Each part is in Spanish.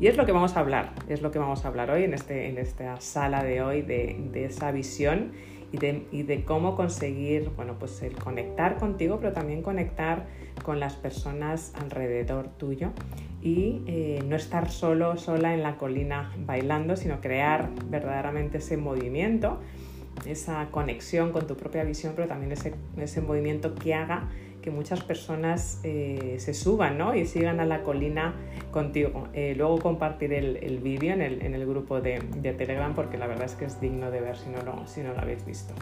Y es lo que vamos a hablar, es lo que vamos a hablar hoy en, este, en esta sala de hoy, de, esa visión y de, y de, cómo conseguir, bueno, pues el conectar contigo, pero también conectar con las personas alrededor tuyo y eh, no estar solo, sola en la colina bailando, sino crear verdaderamente ese movimiento, esa conexión con tu propia visión, pero también ese, ese movimiento que haga que muchas personas eh, se suban ¿no? y sigan a la colina contigo. Eh, luego compartiré el, el vídeo en el, en el, grupo de, de, Telegram porque la verdad es que es digno de ver si no lo, si no lo habéis visto.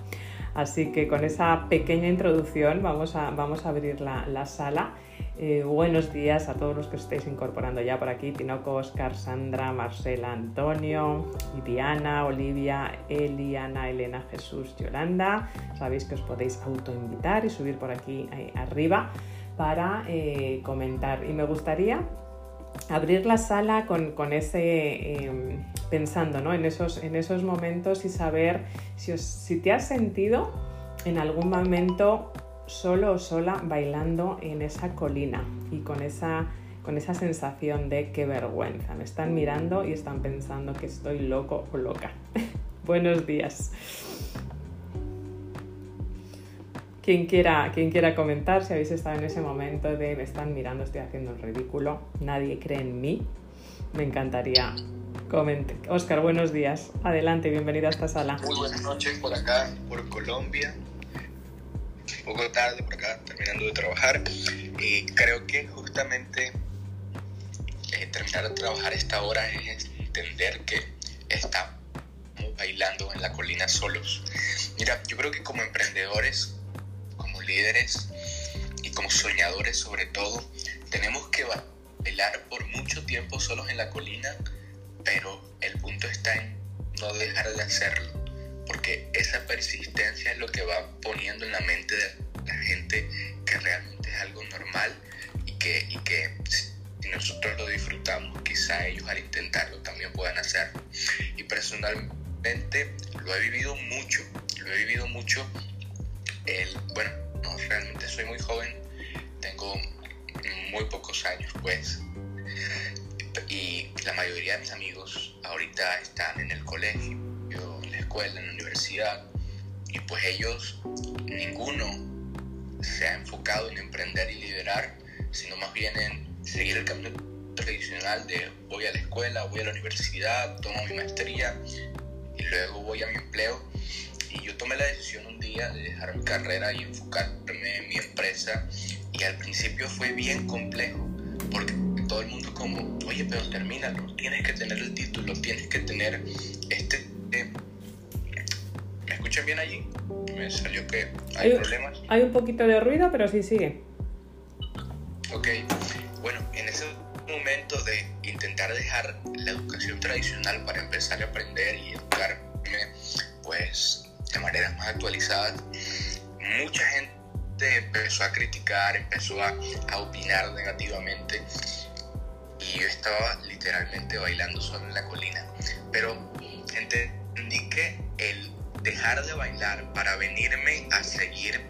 Así que con esa pequeña introducción vamos a, vamos a abrir la, la sala. Eh, buenos días a todos los que estéis incorporando ya por aquí. Tinoco, Oscar, Sandra, Marcela, Antonio, Diana, Olivia, Eliana, Elena, Jesús, Yolanda. Sabéis que os podéis autoinvitar y subir por aquí arriba para eh, comentar. Y me gustaría abrir la sala con, con ese, eh, pensando ¿no? en, esos, en esos momentos y saber si, os, si te has sentido en algún momento solo o sola bailando en esa colina y con esa, con esa sensación de qué vergüenza. Me están mirando y están pensando que estoy loco o loca. Buenos días. Quien quiera, quien quiera comentar, si habéis estado en ese momento de me están mirando, estoy haciendo el ridículo, nadie cree en mí, me encantaría comente. Oscar, buenos días. Adelante, bienvenido a esta sala. Muy buenas noches por acá, por Colombia. Un poco tarde por acá, terminando de trabajar. Y creo que justamente eh, terminar de trabajar esta hora es entender que estamos bailando en la colina solos. Mira, yo creo que como emprendedores líderes y como soñadores sobre todo, tenemos que bailar por mucho tiempo solos en la colina, pero el punto está en no dejar de hacerlo, porque esa persistencia es lo que va poniendo en la mente de la gente que realmente es algo normal y que, y que si nosotros lo disfrutamos, quizá ellos al intentarlo también puedan hacerlo. Y personalmente lo he vivido mucho, lo he vivido mucho el, bueno, no, realmente soy muy joven, tengo muy pocos años pues. Y la mayoría de mis amigos ahorita están en el colegio, la escuela, en la universidad. Y pues ellos, ninguno se ha enfocado en emprender y liderar, sino más bien en seguir el camino tradicional de voy a la escuela, voy a la universidad, tomo mi maestría y luego voy a mi empleo y yo tomé la decisión un día de dejar mi carrera y enfocarme en mi empresa. Y al principio fue bien complejo, porque todo el mundo como, oye, pero termínalo, tienes que tener el título, tienes que tener este... Eh, ¿Me escuchan bien allí? Me salió que hay, hay problemas. Hay un poquito de ruido, pero sí sigue. Ok, bueno, en ese momento de intentar dejar la educación tradicional para empezar a aprender y educarme, pues de maneras más actualizadas, mucha gente empezó a criticar, empezó a, a opinar negativamente y yo estaba literalmente bailando solo en la colina. Pero dejar de bailar para venirme a seguir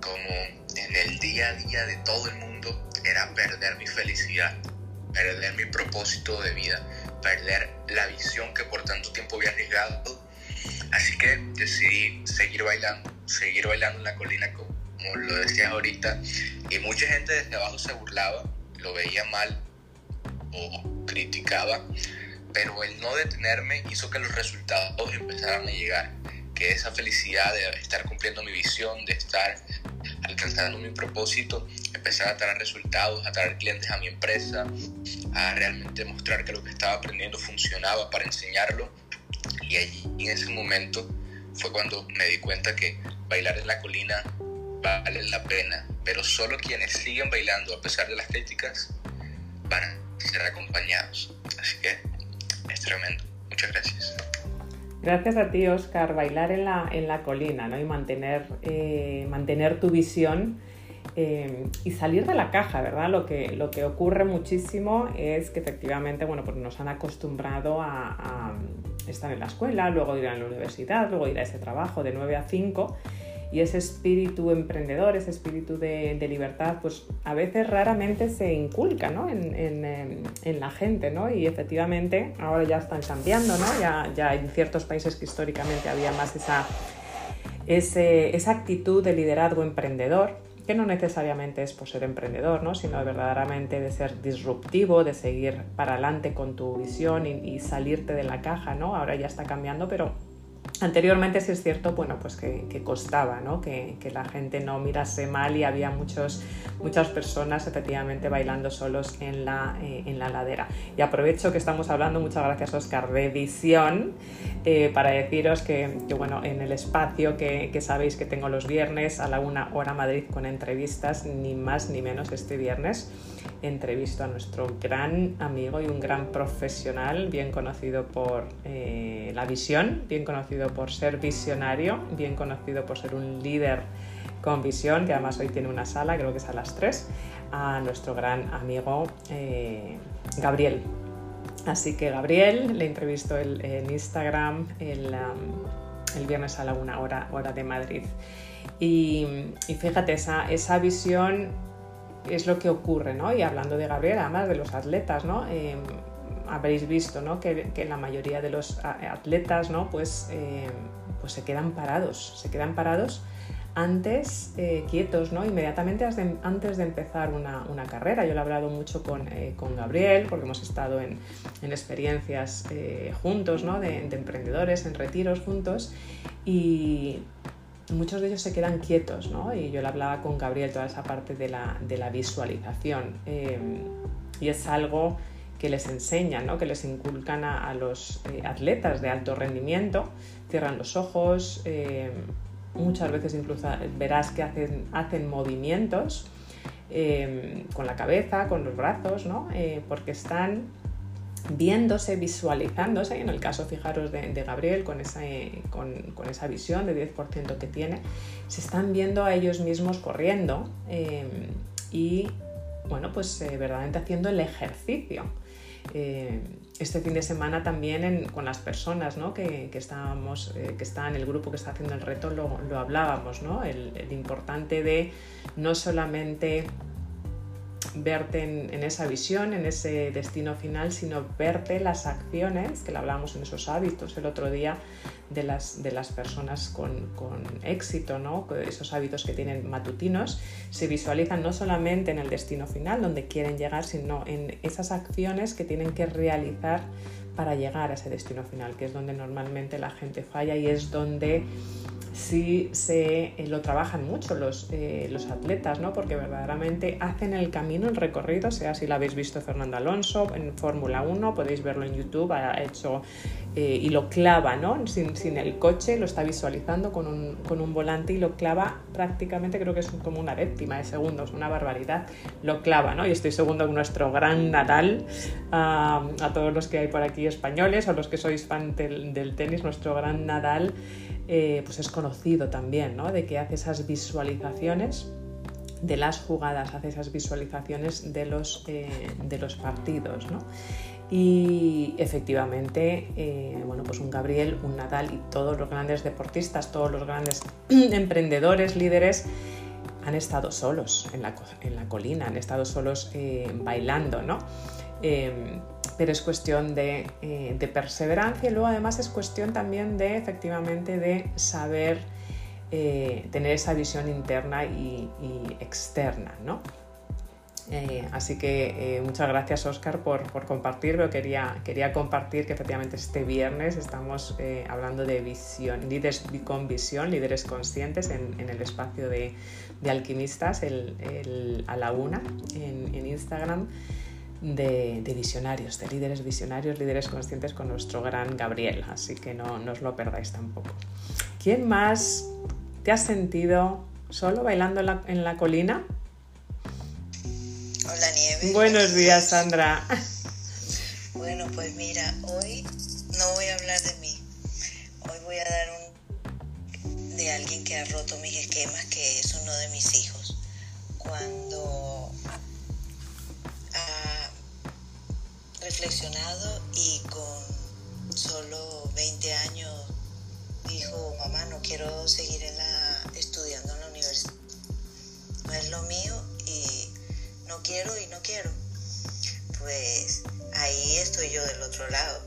como en el día a día de todo el mundo era perder mi felicidad, perder mi propósito de vida, perder la visión que por tanto tiempo había arriesgado Así que decidí seguir bailando, seguir bailando en la colina como, lo decías ahorita. Y mucha gente desde abajo se burlaba, lo veía mal o criticaba, pero el no detenerme hizo que los resultados empezaran a llegar, que esa felicidad de estar cumpliendo mi visión, de estar alcanzando mi propósito, empezara a traer resultados, a traer clientes a mi empresa, a realmente mostrar que lo que estaba aprendiendo funcionaba para enseñarlo y allí, en ese momento, fue cuando me di cuenta que bailar en la colina vale la pena, pero solo quienes siguen bailando a pesar de las críticas van a ser acompañados. Así que es tremendo. Muchas gracias. Gracias a ti, Oscar. Bailar en la, en la colina ¿no? y mantener, eh, mantener tu visión eh, y salir de la caja, ¿verdad? Lo que, lo que ocurre muchísimo es que efectivamente, bueno, pues nos han acostumbrado a, a estar en la escuela, luego ir a la universidad, luego ir a ese trabajo de 9 a 5 y ese espíritu emprendedor, ese espíritu de, libertad, pues a veces raramente se inculca ¿no? en, la gente, ¿no? Y efectivamente ahora ya están cambiando, ¿no? Ya, ya en ciertos países que históricamente había más esa, esa actitud de liderazgo emprendedor, que no necesariamente es por ser emprendedor, ¿no? sino verdaderamente de ser disruptivo, de seguir para adelante con tu visión y, y salirte de la caja, ¿no? Ahora ya está cambiando, pero Anteriormente sí es cierto, bueno, pues que, costaba, ¿no? Que, la gente no mirase mal y había muchos, muchas personas efectivamente bailando solos en la, eh, en la ladera. Y aprovecho que estamos hablando, muchas gracias Oscar, de visión, eh, para deciros que, bueno, en el espacio que, que, sabéis que tengo los viernes a la una hora Madrid con entrevistas, ni más ni menos este viernes entrevisto a nuestro gran amigo y un gran profesional, bien conocido por eh, la visión, bien conocido por ser visionario, bien conocido por ser un líder con visión, que además hoy tiene una sala, creo que es a las 3, a nuestro gran amigo eh, Gabriel. Así que Gabriel, le entrevisto en Instagram el, el, viernes a la una hora, hora de Madrid. Y, fíjate, esa, esa visión es lo que ocurre, ¿no? Y hablando de Gabriel, además de los atletas, ¿no? Em, habréis visto ¿no? que, la mayoría de los atletas ¿no? pues, em, pues se quedan parados, se quedan parados antes eh, quietos, ¿no? inmediatamente antes de empezar una, carrera. Yo lo he hablado mucho con, eh, con Gabriel porque hemos estado en, en experiencias eh, juntos, ¿no? de, de, emprendedores, en retiros juntos y, muchos de ellos se quedan quietos, ¿no? Y yo le hablaba con Gabriel toda esa parte de la, de la visualización. Eh, y es algo que les enseñan, ¿no? que les inculcan a, los eh, atletas de alto rendimiento, cierran los ojos, eh, muchas veces incluso verás que hacen, hacen movimientos con la cabeza, con los brazos, ¿no? porque están viéndose, visualizándose, en el caso, fijaros, de, Gabriel, con esa, con, esa, visión de 10% que tiene, se están viendo a ellos mismos corriendo y, bueno, pues eh, verdaderamente haciendo el ejercicio. Eh, este fin de semana también con las personas que, estábamos, eh, que está en el grupo que está haciendo el reto lo, hablábamos, el importante de no solamente verte en, esa visión, en ese destino final, sino verte las acciones, que lo hablábamos en esos hábitos el otro día, de las, de las personas con, con éxito, ¿no? esos hábitos que tienen matutinos, se visualizan no solamente en el destino final, donde quieren llegar, sino en esas acciones que tienen que realizar para llegar a ese destino final, que es donde normalmente la gente falla y es donde sí se eh, lo trabajan mucho los, eh, los atletas, ¿no? porque verdaderamente hacen el camino, el recorrido, sea si lo habéis visto Fernando Alonso en Fórmula 1, podéis verlo en YouTube, ha hecho eh, y lo clava ¿no? sin, sin, el coche, lo está visualizando con un, con un, volante y lo clava prácticamente, creo que es como una décima de segundos, una barbaridad, lo clava, ¿no? y estoy segundo con nuestro gran Nadal, a todos los que hay por aquí españoles o los que sois fan del, del tenis, nuestro gran Nadal. Eh, pues es conocido también, ¿no? De que hace esas visualizaciones de las jugadas, hace esas visualizaciones de los, eh, de los partidos, ¿no? Y efectivamente, eh, bueno, pues un Gabriel, un Nadal y todos los grandes deportistas, todos los grandes emprendedores, líderes, han estado solos en la, en la colina, han estado solos bailando, ¿no? Pero es cuestión de, eh, perseverancia y luego además es cuestión también de efectivamente de saber eh, tener esa visión interna y, externa, ¿no? Eh, así que muchas gracias Oscar por, compartir, pero quería, quería compartir que efectivamente este viernes estamos hablando de visión, líderes con visión, líderes conscientes en, el espacio de, alquimistas a la una en Instagram de, visionarios, de líderes visionarios, líderes conscientes con nuestro gran Gabriel, así que no, no os lo perdáis tampoco. ¿Quién más te has sentido solo bailando en la, colina? Hola Nieve. Buenos días Sandra. Bueno, pues mira, hoy no voy a hablar de mí. Hoy voy a dar un de alguien que ha roto mis esquemas, que es uno de mis hijos. Cuando reflexionado y con solo 20 años dijo, mamá, no quiero seguir en la, es lo mío y no quiero y no quiero. Pues ahí estoy yo del otro lado.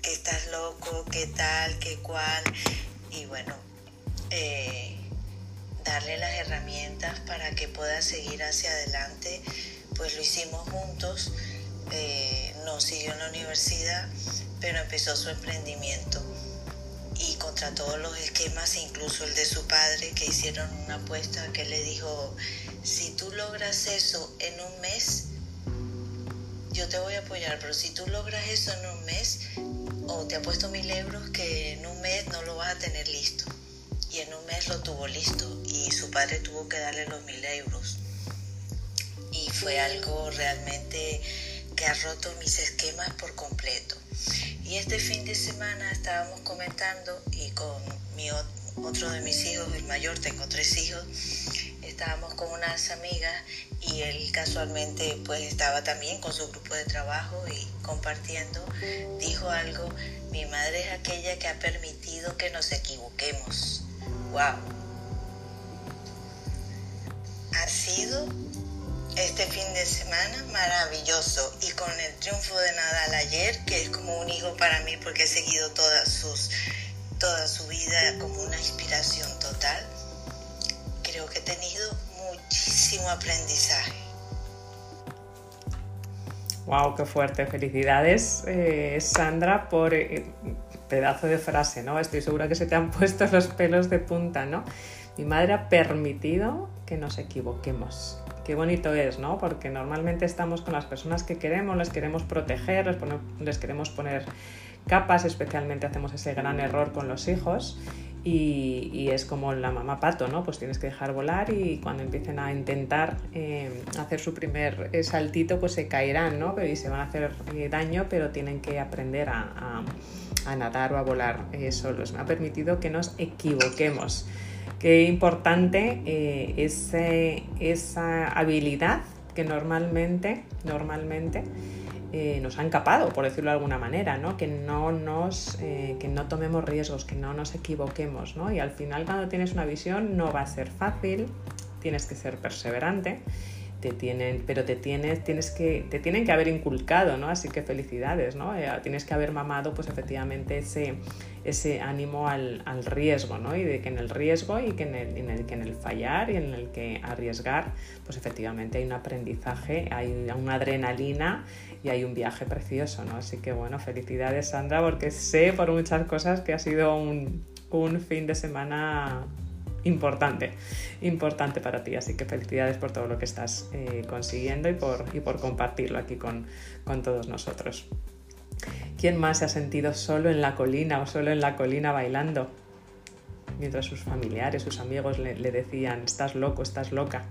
Que estás loco, qué tal, qué cual. Y bueno, eh, darle las herramientas para que pueda seguir hacia adelante, pues lo hicimos juntos. Eh, no siguió en la universidad, pero empezó su emprendimiento y contra todos los esquemas, incluso el de su padre, que hicieron una apuesta que le dijo, si tú logras eso en un mes, yo te voy a apoyar, pero si tú logras eso en un mes, o te apuesto mil euros que en un mes no lo vas a tener listo. Y en un mes lo tuvo listo y su padre tuvo que darle los mil euros. Y fue algo realmente que ha roto mis esquemas por completo. Y este fin de semana estábamos comentando y con mi otro de mis hijos, el mayor, tengo tres hijos, estábamos con unas amigas y él casualmente pues estaba también con su grupo de trabajo y compartiendo, dijo algo, mi madre es aquella que ha permitido que nos equivoquemos. ¡Wow! Ha sido este fin de semana maravilloso y con el triunfo de Nadal ayer, que es como un hijo para mí porque he seguido todas sus, toda su vida como una inspiración total, creo que he tenido muchísimo aprendizaje. Wow, qué fuerte. Felicidades, eh, Sandra, por eh, pedazo de frase, ¿no? Estoy segura que se te han puesto los pelos de punta, ¿no? Mi madre ha permitido que nos equivoquemos qué bonito es, ¿no? Porque normalmente estamos con las personas que queremos, les queremos proteger, les, queremos poner capas, especialmente hacemos ese gran error con los hijos y, es como la mamá pato, ¿no? Pues tienes que dejar volar y cuando empiecen a intentar eh, hacer su primer eh, saltito, pues se caerán, ¿no? Y se van a hacer eh, daño, pero tienen que aprender a, nadar o a volar solos. Me ha permitido que nos equivoquemos. Qué importante eh, esa habilidad que normalmente, normalmente eh, nos han capado, por decirlo de alguna manera, ¿no? Que, no nos, eh, que no tomemos riesgos, que no nos equivoquemos. ¿no? Y al final cuando tienes una visión no va a ser fácil, tienes que ser perseverante te tienen, pero te tienes, tienes que, te tienen que haber inculcado, ¿no? Así que felicidades, ¿no? Eh, tienes que haber mamado, pues efectivamente, ese, ese ánimo al, al, riesgo, ¿no? Y de que en el riesgo y que en el, en el, que en el fallar y en el que arriesgar, pues efectivamente hay un aprendizaje, hay una adrenalina y hay un viaje precioso, ¿no? Así que bueno, felicidades Sandra, porque sé por muchas cosas que ha sido un, un fin de semana importante, importante para ti. Así que felicidades por todo lo que estás eh, consiguiendo y por, y por compartirlo aquí con, con todos nosotros. ¿Quién más se ha sentido solo en la colina o solo en la colina bailando? Mientras sus familiares, sus amigos le, le decían, estás loco, estás loca.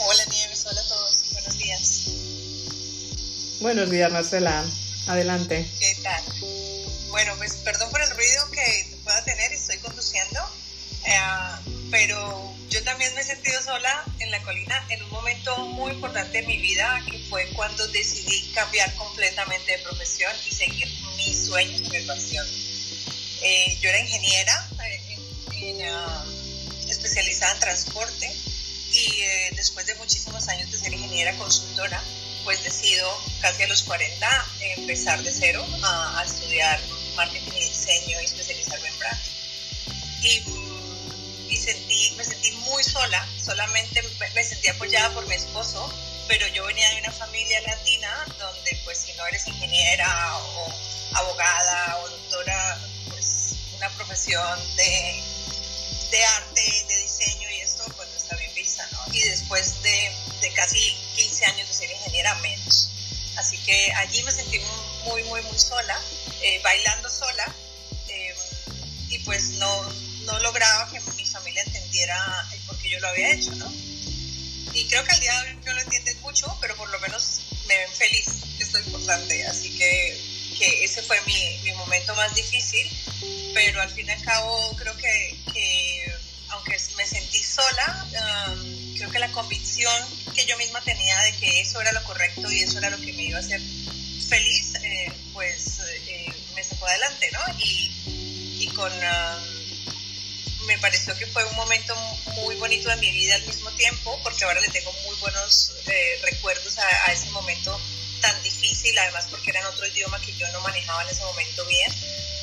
Hola Nieves, hola a todos, buenos días. Buenos días Marcela, adelante. ¿Qué tal? Bueno, pues perdón por el ruido que pueda tener, estoy conduciendo, eh, pero yo también me he sentido sola en la colina en un momento muy importante de mi vida, que fue cuando decidí cambiar completamente de profesión y seguir mis sueños y mi pasión. Eh, yo era ingeniera, eh, ah, especializada en transporte, y después de muchísimos años de ser ingeniera consultora, pues decido casi a los 40 empezar de cero a, a estudiar marketing y diseño y especializarme en branding. Y, y sentí, me sentí muy sola, solamente me sentí apoyada por mi esposo, pero yo venía de una familia latina donde pues si no eres ingeniera o abogada o doctora, pues una profesión de, de arte, de diseño y esto pues no está bien vista, ¿no? Y después de, de casi 15 años de ser ingeniera menos. Así que allí me sentí muy, muy, muy sola eh, bailando sola eh, y pues no, no lograba que mi familia entendiera el por qué yo lo había hecho, ¿no? Y creo que al día de hoy no lo entienden mucho, pero por lo menos me ven feliz, es importante, así que, que ese fue mi, mi, momento más difícil, pero al fin y al cabo creo que, que aunque me sentí sola, um, creo que la convicción que yo misma tenía de que eso era lo correcto y eso era lo que me iba a hacer feliz, eh, pues me sacó adelante, ¿no? Y, con, um, me pareció que fue un momento muy bonito de mi vida al mismo tiempo, porque ahora le tengo muy buenos eh, recuerdos a, ese momento tan difícil, además porque era en otro idioma que yo no manejaba en ese momento bien.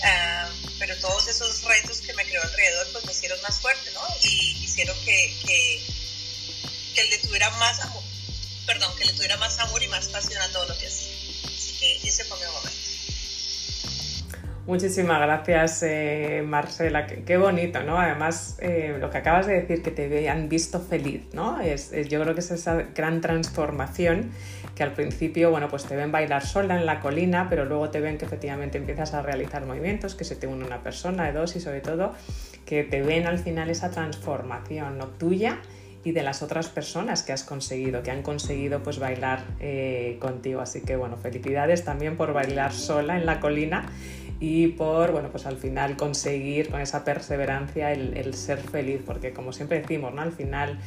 Ah, pero todos esos retos que me creó alrededor pues me hicieron más fuerte, ¿no? Y hicieron que, que, que le tuviera más amor, perdón, que le tuviera más amor y más pasión a todo lo que hacía. Así que ese fue mi momento. Muchísimas gracias, eh, Marcela. Qué, bonito, ¿no? Además, eh, lo que acabas de decir, que te vean visto feliz, ¿no? Es, yo creo que es esa gran transformación que al principio, bueno, pues te ven bailar sola en la colina, pero luego te ven que efectivamente empiezas a realizar movimientos, que se te une una persona, de dos y sobre todo que te ven al final esa transformación, ¿no? Tuya y de las otras personas que has conseguido, que han conseguido pues bailar eh, contigo. Así que bueno, felicidades también por bailar sola en la colina y por, bueno, pues al final conseguir con esa perseverancia el, ser feliz, porque como siempre decimos, ¿no? Al final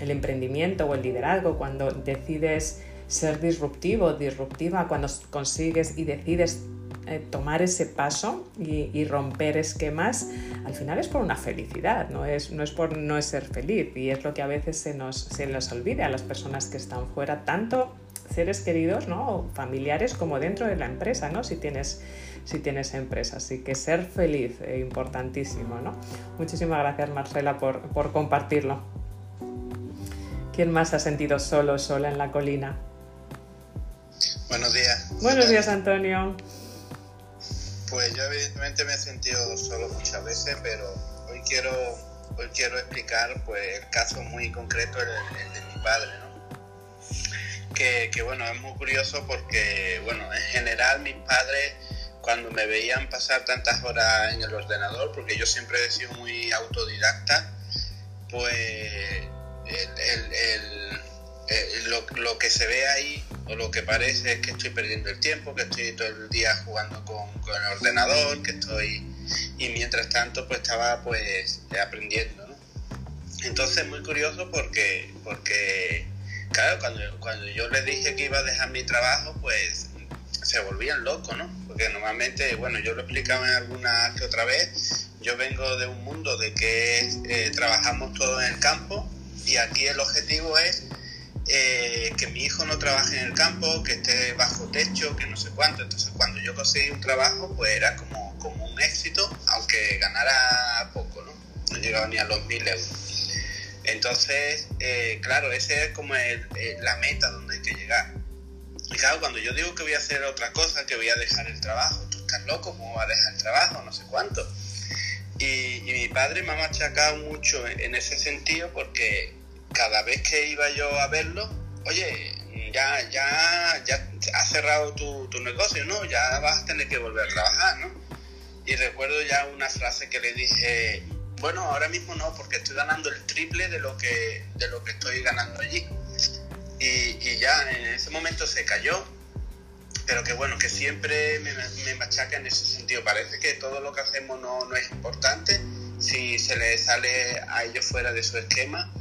el emprendimiento o el liderazgo, cuando decides ser disruptivo, disruptiva, cuando consigues y decides eh, tomar ese paso y, romper esquemas, al final es por una felicidad, no es, no es por no ser feliz y es lo que a veces se nos, se nos olvida a las personas que están fuera, tanto seres queridos ¿no? familiares como dentro de la empresa, ¿no? si, tienes, si tienes empresa. Así que ser feliz, es importantísimo. ¿no? Muchísimas gracias Marcela por, por compartirlo. ¿Quién más ha sentido solo, sola en la colina? Buenos días. Buenos días, Antonio. Pues yo evidentemente me he sentido solo muchas veces, pero hoy quiero, hoy quiero explicar pues, el caso muy concreto, el, el de mi padre, ¿no? que, bueno, es muy curioso porque, bueno, en general mis padres cuando me veían pasar tantas horas en el ordenador, porque yo siempre he sido muy autodidacta, pues lo, que se ve ahí lo que parece es que estoy perdiendo el tiempo, que estoy todo el día jugando con, con el ordenador, que estoy... Y mientras tanto pues estaba pues aprendiendo, ¿no? Entonces muy curioso porque, porque claro, cuando, cuando yo les dije que iba a dejar mi trabajo, pues se volvían locos, ¿no? Porque normalmente, bueno, yo lo explicaba en alguna que otra vez, yo vengo de un mundo de que eh, trabajamos todo en el campo y aquí el objetivo es eh, que mi hijo no trabaje en el campo, que esté bajo techo, que no sé cuánto. Entonces cuando yo conseguí un trabajo, pues era como, como un éxito, aunque ganara poco, ¿no? No llegaba ni a los mil euros. Entonces, eh, claro, esa es como la meta donde hay que llegar. Y claro, cuando yo digo que voy a hacer otra cosa, que voy a dejar el trabajo, tú estás loco, ¿cómo vas a dejar el trabajo? No sé cuánto. Y, mi padre me ha machacado mucho en, ese sentido porque cada vez que iba yo a verlo, oye, ya, ya, ya has cerrado tu, tu negocio, ¿no? Ya vas a tener que volver a trabajar, ¿no? Y recuerdo ya una frase que le dije, bueno, ahora mismo no, porque estoy ganando el triple de lo que, de lo que estoy ganando allí. Y, ya en ese momento se cayó, pero que bueno, que siempre me, me, machaca en ese sentido. Parece que todo lo que hacemos no, no es importante si se le sale a ellos fuera de su esquema.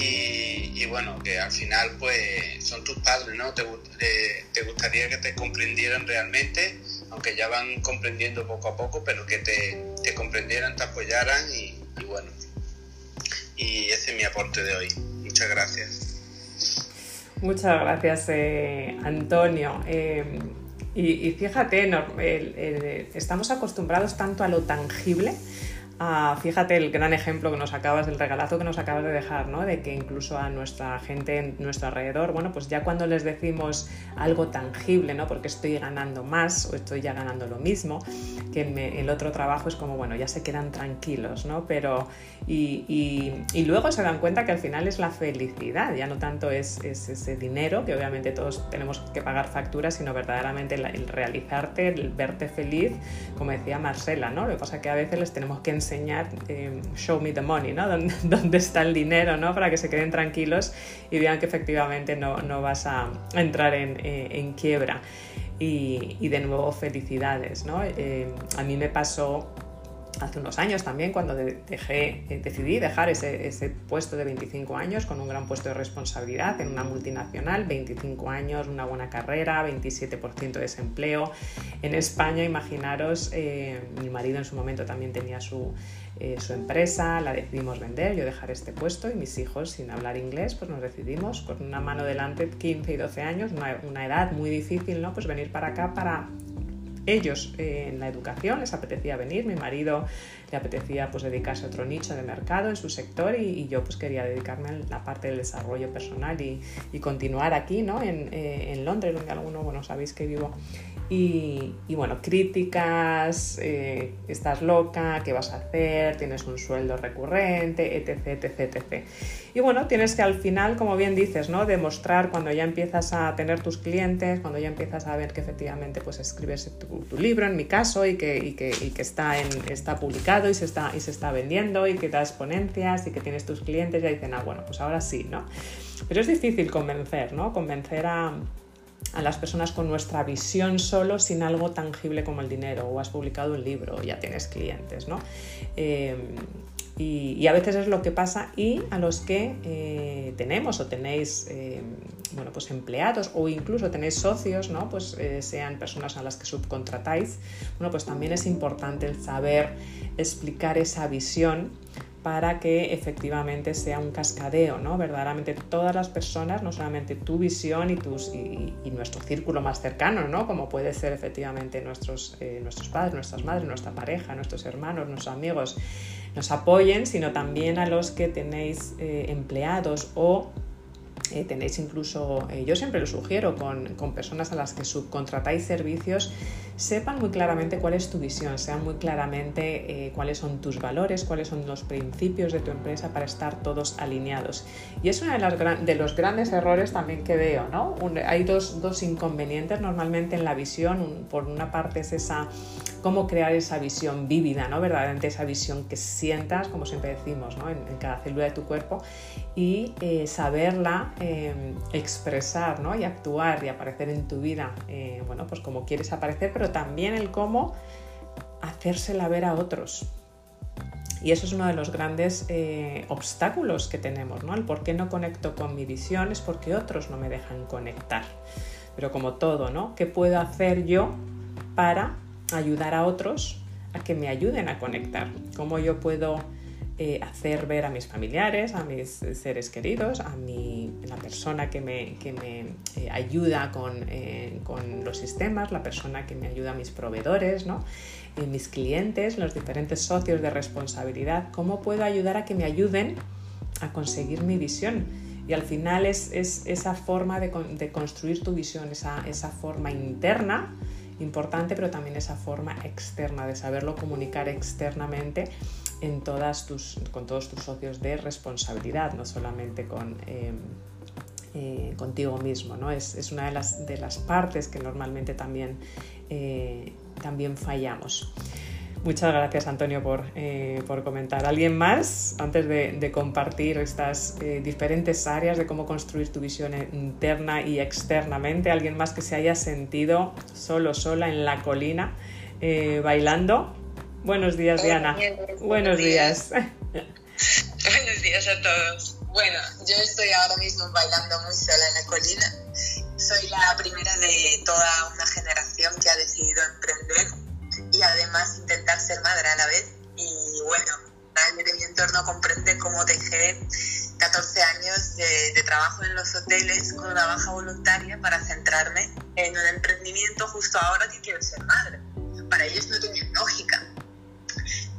Y, bueno, que al final pues son tus padres, ¿no? Te, eh, te gustaría que te comprendieran realmente aunque ya van comprendiendo poco a poco, pero que te, comprendieran, te apoyaran y, bueno. Y ese es mi aporte de hoy. Muchas gracias. Muchas gracias, eh, Antonio. Eh, y, fíjate, estamos acostumbrados tanto a lo tangible fíjate el gran ejemplo que nos acabas, el regalazo que nos acabas de dejar, ¿no? De que incluso a nuestra gente en nuestro alrededor, bueno, pues ya cuando les decimos algo tangible, ¿no? Porque estoy ganando más o estoy ya ganando lo mismo, que en el otro trabajo es como, bueno, ya se quedan tranquilos, ¿no? Pero, y, y, luego se dan cuenta que al final es la felicidad, ya no tanto es, ese dinero, que obviamente todos tenemos que pagar facturas, sino verdaderamente el, realizarte, el verte feliz, como decía Marcela, ¿no? Lo que pasa es que a veces les tenemos que enseñar enseñar, eh, show me the money, ¿no? ¿Dónde, está el dinero, ¿no? Para que se queden tranquilos y vean que efectivamente no, no vas a entrar en, eh, en quiebra. Y, y, de nuevo, felicidades, ¿no? Eh, a mí me pasó hace unos años también, cuando dejé, eh, decidí dejar ese, ese, puesto de 25 años con un gran puesto de responsabilidad en una multinacional, 25 años, una buena carrera, 27% de desempleo. En España, imaginaros, eh, mi marido en su momento también tenía su, eh, su empresa, la decidimos vender, yo dejar este puesto y mis hijos sin hablar inglés, pues nos decidimos con una mano delante, 15 y 12 años, una, una edad muy difícil, ¿no? Pues venir para acá para ellos eh, en la educación les apetecía venir, mi marido le apetecía pues dedicarse a otro nicho de mercado en su sector y, yo pues quería dedicarme a la parte del desarrollo personal y, continuar aquí, ¿no? En, eh, en, Londres, donde alguno, bueno, sabéis que vivo y, bueno, críticas, eh, estás loca, ¿qué vas a hacer? Tienes un sueldo recurrente, etc, etc, etc. Y bueno, tienes que al final, como bien dices, ¿no? demostrar cuando ya empiezas a tener tus clientes, cuando ya empiezas a ver que efectivamente pues escribes tu, libro, en mi caso, y que, y que, y que está, en, está publicado y se está, y se está vendiendo y que das ponencias y que tienes tus clientes, ya dicen, ah, bueno, pues ahora sí, ¿no? Pero es difícil convencer, ¿no? Convencer a a las personas con nuestra visión solo sin algo tangible como el dinero o has publicado un libro o ya tienes clientes, ¿no? Eh, y, a veces es lo que pasa y a los que eh, tenemos o tenéis eh, bueno, pues empleados o incluso tenéis socios, ¿no? pues sean personas a las que subcontratáis, bueno, pues también es importante el saber explicar esa visión para que efectivamente sea un cascadeo, ¿no? Verdaderamente todas las personas, no solamente tu visión y, tus, y, nuestro círculo más cercano, ¿no? Como puede ser efectivamente nuestros, eh, nuestros padres, nuestras madres, nuestra pareja, nuestros hermanos, nuestros amigos, nos apoyen, sino también a los que tenéis eh, empleados o eh, tenéis incluso, yo siempre lo sugiero con, con personas a las que subcontratáis servicios, sepan muy claramente cuál es tu visión, sean muy claramente eh, cuáles son tus valores, cuáles son los principios de tu empresa para estar todos alineados. Y es uno de, de los grandes errores también que veo, ¿no? hay dos, dos, inconvenientes normalmente en la visión. por una parte es esa, cómo crear esa visión vívida, ¿no? Verdaderamente esa visión que sientas, como siempre decimos, ¿no? en, cada célula de tu cuerpo y eh, saberla em, expresar, ¿no? Y actuar y aparecer en tu vida, eh, bueno, pues como quieres aparecer, pero también el cómo hacérsela ver a otros. Y eso es uno de los grandes eh, obstáculos que tenemos, ¿no? El por qué no conecto con mi visión es porque otros no me dejan conectar. Pero como todo, ¿no? ¿Qué puedo hacer yo para ayudar a otros a que me ayuden a conectar? ¿Cómo yo puedo eh, hacer ver a mis familiares, a mis seres queridos, a mi, la persona que me, que me eh, ayuda con, eh, con, los sistemas, la persona que me ayuda a mis proveedores, ¿no? mis clientes, los diferentes socios de responsabilidad, cómo puedo ayudar a que me ayuden a conseguir mi visión. Y al final es, es esa forma de, de, construir tu visión, esa, esa forma interna importante, pero también esa forma externa de saberlo comunicar externamente en todas tus, con todos tus socios de responsabilidad, no solamente con, eh, eh, contigo mismo. ¿no? Es, es, una de las, de las partes que normalmente también, eh, también fallamos. Muchas gracias Antonio por, por, comentar. ¿Alguien más antes de compartir estas diferentes áreas de cómo construir tu visión interna y externamente? ¿Alguien más que se haya sentido solo, sola en la colina bailando? Buenos días, Diana. Buenos días. Buenos días a todos. Bueno, yo estoy ahora mismo bailando muy sola en la colina. Soy la primera de toda una generación que ha decidido emprender y además intentar ser madre a la vez. Y bueno, nadie de mi entorno comprende cómo dejé 14 años de, de, trabajo en los hoteles con una baja voluntaria para centrarme en un emprendimiento justo ahora que quiero ser madre. Para ellos no tenía lógica.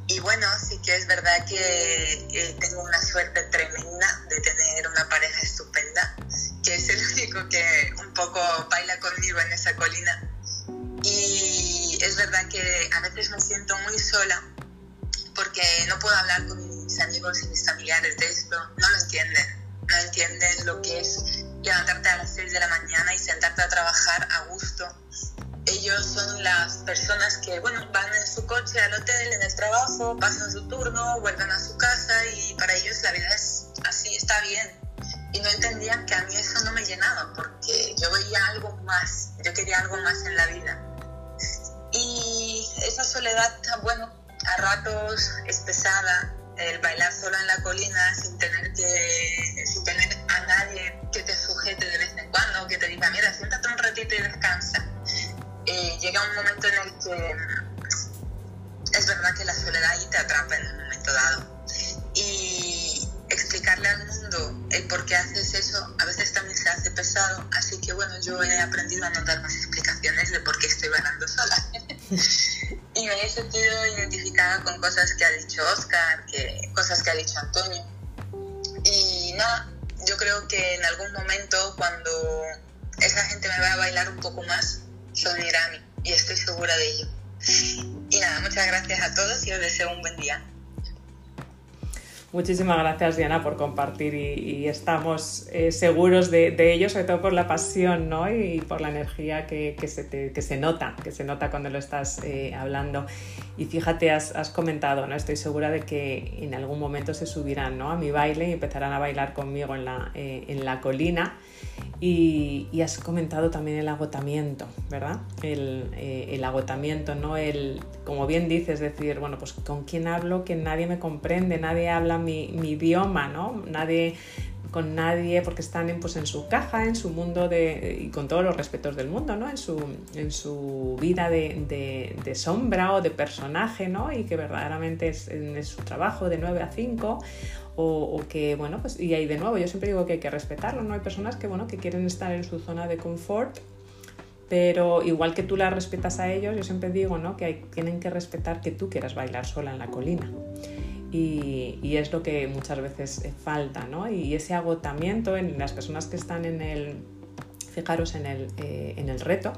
Y bueno, sí que es verdad que eh, tengo una suerte tremenda de tener una pareja estupenda, que es el único que un poco baila conmigo en esa colina. Y es verdad que a veces me siento muy sola porque no puedo hablar con mis amigos y mis familiares de esto, no lo entienden, no entienden lo que es levantarte a las 6 de la mañana y sentarte a trabajar a gusto ellos son las personas que, bueno, van en su coche al hotel, en el trabajo, pasan su turno, vuelven a su casa y para ellos la vida es así, está bien. Y no entendían que a mí eso no me llenaba porque yo veía algo más, yo quería algo más en la vida. Y esa soledad, bueno, a ratos es pesada, el bailar solo en la colina sin tener que sin tener a nadie que te sujete de vez en cuando, que te diga, mira, siéntate un ratito y descansa. Eh, llega un momento en el que es verdad que la soledad ahí te atrapa en un momento dado. Y explicarle al mundo el por qué haces eso a veces también se hace pesado, así que bueno, yo he aprendido a no dar más explicaciones de por qué estoy bailando sola. y me he sentido identificada con cosas que ha dicho Oscar, que, cosas que ha dicho Antonio. Y nada, yo creo que en algún momento cuando esa gente me va a bailar un poco más, se unirá a mí y estoy segura de ello. Y nada, muchas gracias a todos y os deseo un buen día. Muchísimas gracias Diana por compartir y, estamos eh, seguros de, ello, sobre todo por la pasión ¿no? y, por la energía que, se que, se nota, que se nota cuando lo estás eh, hablando. Y fíjate, has, has, comentado, ¿no? estoy segura de que en algún momento se subirán ¿no? a mi baile y empezarán a bailar conmigo en la, eh, en la colina. Y, has comentado también el agotamiento, ¿verdad? El, el, agotamiento, ¿no? El, como bien dices, decir, bueno, pues con quién hablo, que nadie me comprende, nadie habla mi, idioma, ¿no? Nadie con nadie porque están en, pues, en su caja, en su mundo de, y con todos los respetos del mundo, ¿no? en, su, en su vida de, de, sombra o de personaje ¿no? y que verdaderamente es, en su trabajo de 9 a 5 o, que, bueno, pues y ahí de nuevo, yo siempre digo que hay que respetarlo, ¿no? Hay personas que, bueno, que quieren estar en su zona de confort pero igual que tú la respetas a ellos, yo siempre digo ¿no? que hay, tienen que respetar que tú quieras bailar sola en la colina. Y, es lo que muchas veces eh, falta, ¿no? Y ese agotamiento en las personas que están en el, fijaros en el, eh, en el reto,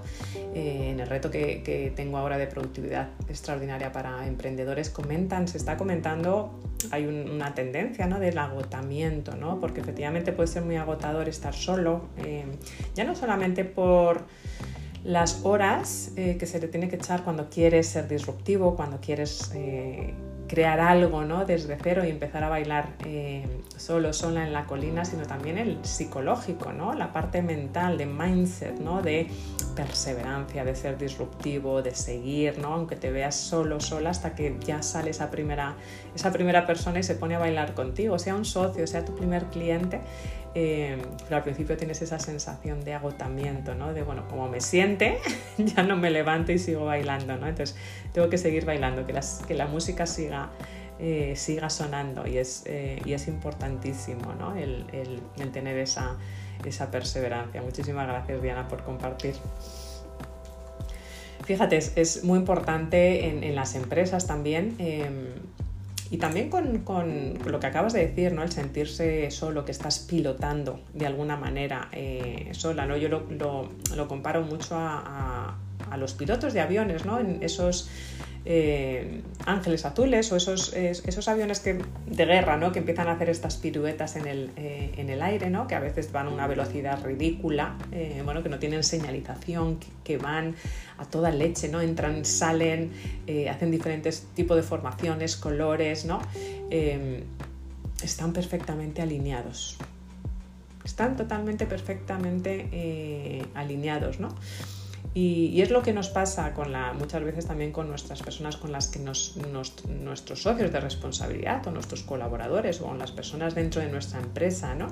eh, en el reto que, tengo ahora de productividad extraordinaria para emprendedores, comentan, se está comentando, hay una tendencia ¿no? del agotamiento, ¿no? porque efectivamente puede ser muy agotador estar solo, ya no solamente por las horas que se le tiene que echar cuando quieres ser disruptivo, cuando quieres crear algo ¿no? desde cero y empezar a bailar eh, solo, sola en la colina, sino también el psicológico, ¿no? la parte mental, de mindset, ¿no? de perseverancia, de ser disruptivo, de seguir, ¿no? aunque te veas solo, sola, hasta que ya sale esa primera, esa primera persona y se pone a bailar contigo, sea un socio, sea tu primer cliente, eh, pero al principio tienes esa sensación de agotamiento, ¿no? De, bueno, como me siente, ya no me levanto y sigo bailando, ¿no? Entonces, tengo que seguir bailando, que, la música siga, eh, siga sonando y es, eh, y es importantísimo, ¿no? El, tener esa, esa perseverancia. Muchísimas gracias, Diana, por compartir. Fíjate, es, muy importante en, en, las empresas también em, y también con, lo que acabas de decir, ¿no? El sentirse solo, que estás pilotando de alguna manera eh, sola, ¿no? Yo lo, comparo mucho a, los pilotos de aviones, ¿no? En esos eh, ángeles azules o esos, esos aviones que, de guerra ¿no? que empiezan a hacer estas piruetas en el, eh, en el aire, ¿no? que a veces van a una velocidad ridícula, eh, bueno, que no tienen señalización, que, van a toda leche, ¿no? entran, salen, hacen diferentes tipos de formaciones, colores, ¿no? están perfectamente alineados. Están totalmente, perfectamente alineados, ¿no? Y, es lo que nos pasa con la, muchas veces también con nuestras personas con las que nos, nuestros socios de responsabilidad o nuestros colaboradores o con las personas dentro de nuestra empresa, ¿no?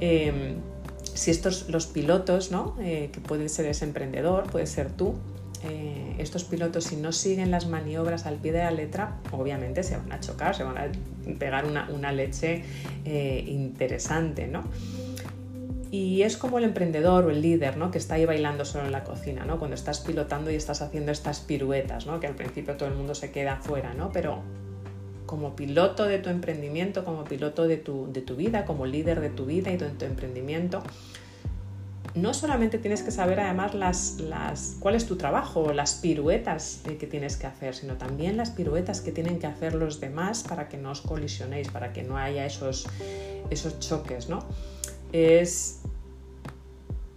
Em, si estos, los pilotos, ¿no? Eh, que pueden ser ese emprendedor, puede ser tú, eh, estos pilotos si no siguen las maniobras al pie de la letra, obviamente se van a chocar, se van a pegar una, una leche eh, interesante, ¿no? Y es como el emprendedor o el líder, ¿no? Que está ahí bailando solo en la cocina, ¿no? Cuando estás pilotando y estás haciendo estas piruetas, ¿no? Que al principio todo el mundo se queda afuera, ¿no? Pero como piloto de tu emprendimiento, como piloto de tu, de tu vida, como líder de tu vida y de tu emprendimiento, no solamente tienes que saber además las, las, cuál es tu trabajo, las piruetas eh, que tienes que hacer, sino también las piruetas que tienen que hacer los demás para que no os colisionéis, para que no haya esos, esos choques, ¿no? Es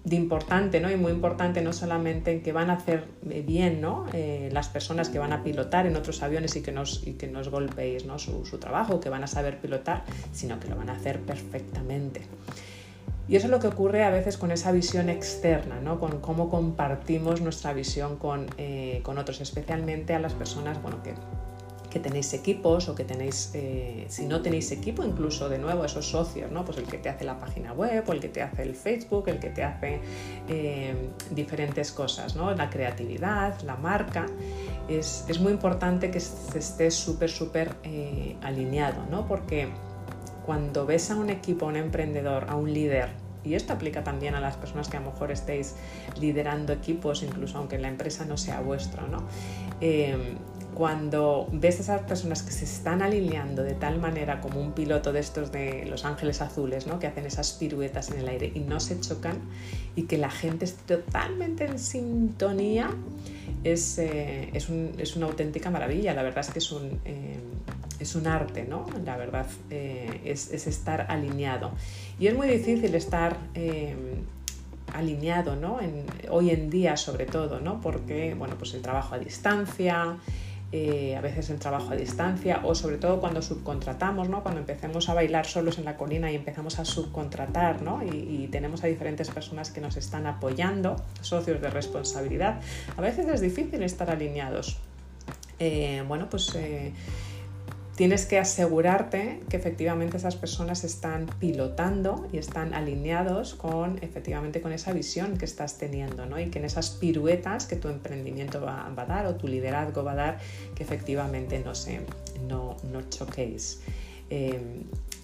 de importante, ¿no? Y muy importante no solamente en que van a hacer bien, ¿no? Eh, las personas que van a pilotar en otros aviones y que nos, y que nos golpeéis, ¿no? Su, trabajo, que van a saber pilotar, sino que lo van a hacer perfectamente. Y eso es lo que ocurre a veces con esa visión externa, ¿no? con cómo compartimos nuestra visión con, eh, con otros, especialmente a las personas bueno, que, que tenéis equipos o que tenéis, eh, si no tenéis equipo, incluso de nuevo esos socios, ¿no? Pues el que te hace la página web o el que te hace el Facebook, el que te hace eh, diferentes cosas, ¿no? La creatividad, la marca. Es, es muy importante que esté súper, súper eh, alineado, ¿no? Porque cuando ves a un equipo, a un emprendedor, a un líder, y esto aplica también a las personas que a lo mejor estéis liderando equipos, incluso aunque la empresa no sea vuestro, ¿no? Cuando ves a esas personas que se están alineando de tal manera como un piloto de estos de los ángeles azules, ¿no? que hacen esas piruetas en el aire y no se chocan y que la gente esté totalmente en sintonía, es, eh, es, un, es una auténtica maravilla. La verdad es que es un, eh, es un arte, ¿no? La verdad eh, es, es, estar alineado. Y es muy difícil estar alineado, ¿no? Hoy en día sobre todo, ¿no? Porque, bueno, pues el trabajo a distancia, eh, a veces el trabajo a distancia o sobre todo cuando subcontratamos, ¿no? cuando empecemos a bailar solos en la colina y empezamos a subcontratar ¿no? y, tenemos a diferentes personas que nos están apoyando, socios de responsabilidad, a veces es difícil estar alineados. Eh, bueno, pues eh, tienes que asegurarte que efectivamente esas personas están pilotando y están alineados con efectivamente con esa visión que estás teniendo, ¿no? Y que en esas piruetas que tu emprendimiento va, a dar o tu liderazgo va a dar, que efectivamente no, se, no, no choquéis. Eh,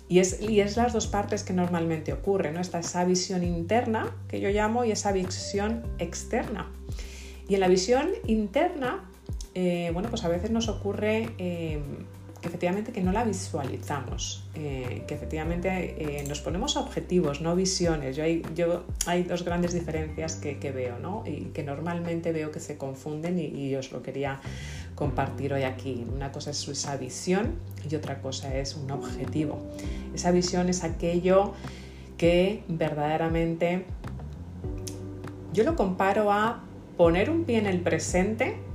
y es, y es, las dos partes que normalmente ocurren, ¿no? Está esa visión interna, que yo llamo, y esa visión externa. Y en la visión interna, eh, bueno, pues a veces nos ocurre eh, efectivamente que no la visualizamos, eh, que efectivamente eh, nos ponemos objetivos, no visiones. Yo hay, yo, hay dos grandes diferencias que, veo ¿no? y que normalmente veo que se confunden y, os lo quería compartir hoy aquí. Una cosa es esa visión y otra cosa es un objetivo. Esa visión es aquello que verdaderamente yo lo comparo a poner un pie en el presente y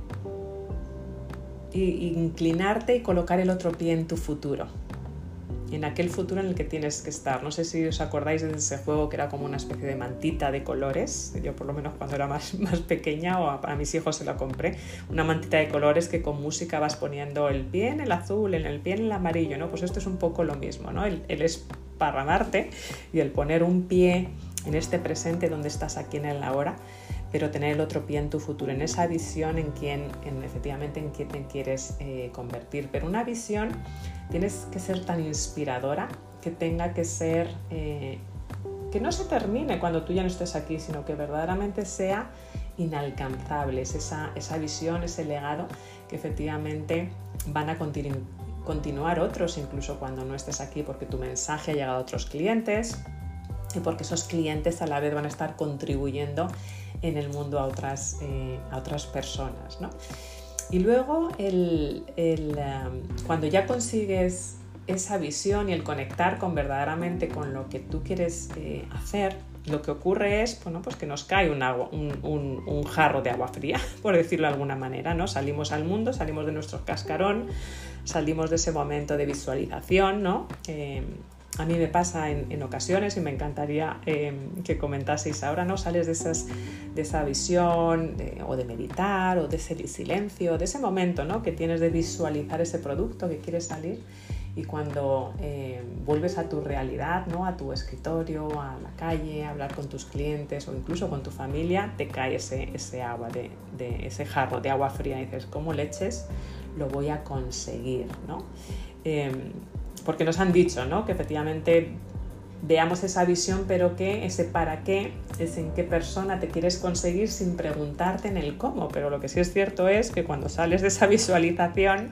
inclinarte y colocar el otro pie en tu futuro, en aquel futuro en el que tienes que estar. No sé si os acordáis de ese juego que era como una especie de mantita de colores. Yo por lo menos cuando era más, más pequeña o a, mis hijos se la compré. Una mantita de colores que con música vas poniendo el pie en el azul, en el pie en el amarillo. ¿no? Pues esto es un poco lo mismo. ¿no? El, el esparramarte y el poner un pie en este presente donde estás aquí en el ahora pero tener el otro pie en tu futuro, en esa visión en quién, en, efectivamente en quién te quieres eh, convertir. Pero una visión tienes que ser tan inspiradora que tenga que ser, eh, que no se termine cuando tú ya no estés aquí, sino que verdaderamente sea inalcanzable, es esa, esa visión, ese legado que efectivamente van a continuar otros incluso cuando no estés aquí porque tu mensaje ha llegado a otros clientes porque esos clientes a la vez van a estar contribuyendo en el mundo a otras, eh, a otras personas. ¿no? Y luego, el, el, um, cuando ya consigues esa visión y el conectar con verdaderamente con lo que tú quieres eh, hacer, lo que ocurre es bueno, pues que nos cae un, jarro de agua fría, por decirlo de alguna manera. ¿no? Salimos al mundo, salimos de nuestro cascarón, salimos de ese momento de visualización, ¿no? Eh, a mí me pasa en, ocasiones y me encantaría em, que comentaseis ahora, ¿no? Sales de, de esa visión o de meditar o de ese silencio, de ese momento ¿no? que tienes de visualizar ese producto que quieres salir y cuando em, vuelves a tu realidad, ¿no? a tu escritorio, a la calle, a hablar con tus clientes o incluso con tu familia, te cae ese, ese agua, de, de, ese jarro de agua fría y dices, ¿cómo leches lo voy a conseguir? ¿no? Em, porque nos han dicho ¿no? que efectivamente veamos esa visión, pero que ese para qué es en qué persona te quieres conseguir sin preguntarte en el cómo. Pero lo que sí es cierto es que cuando sales de esa visualización,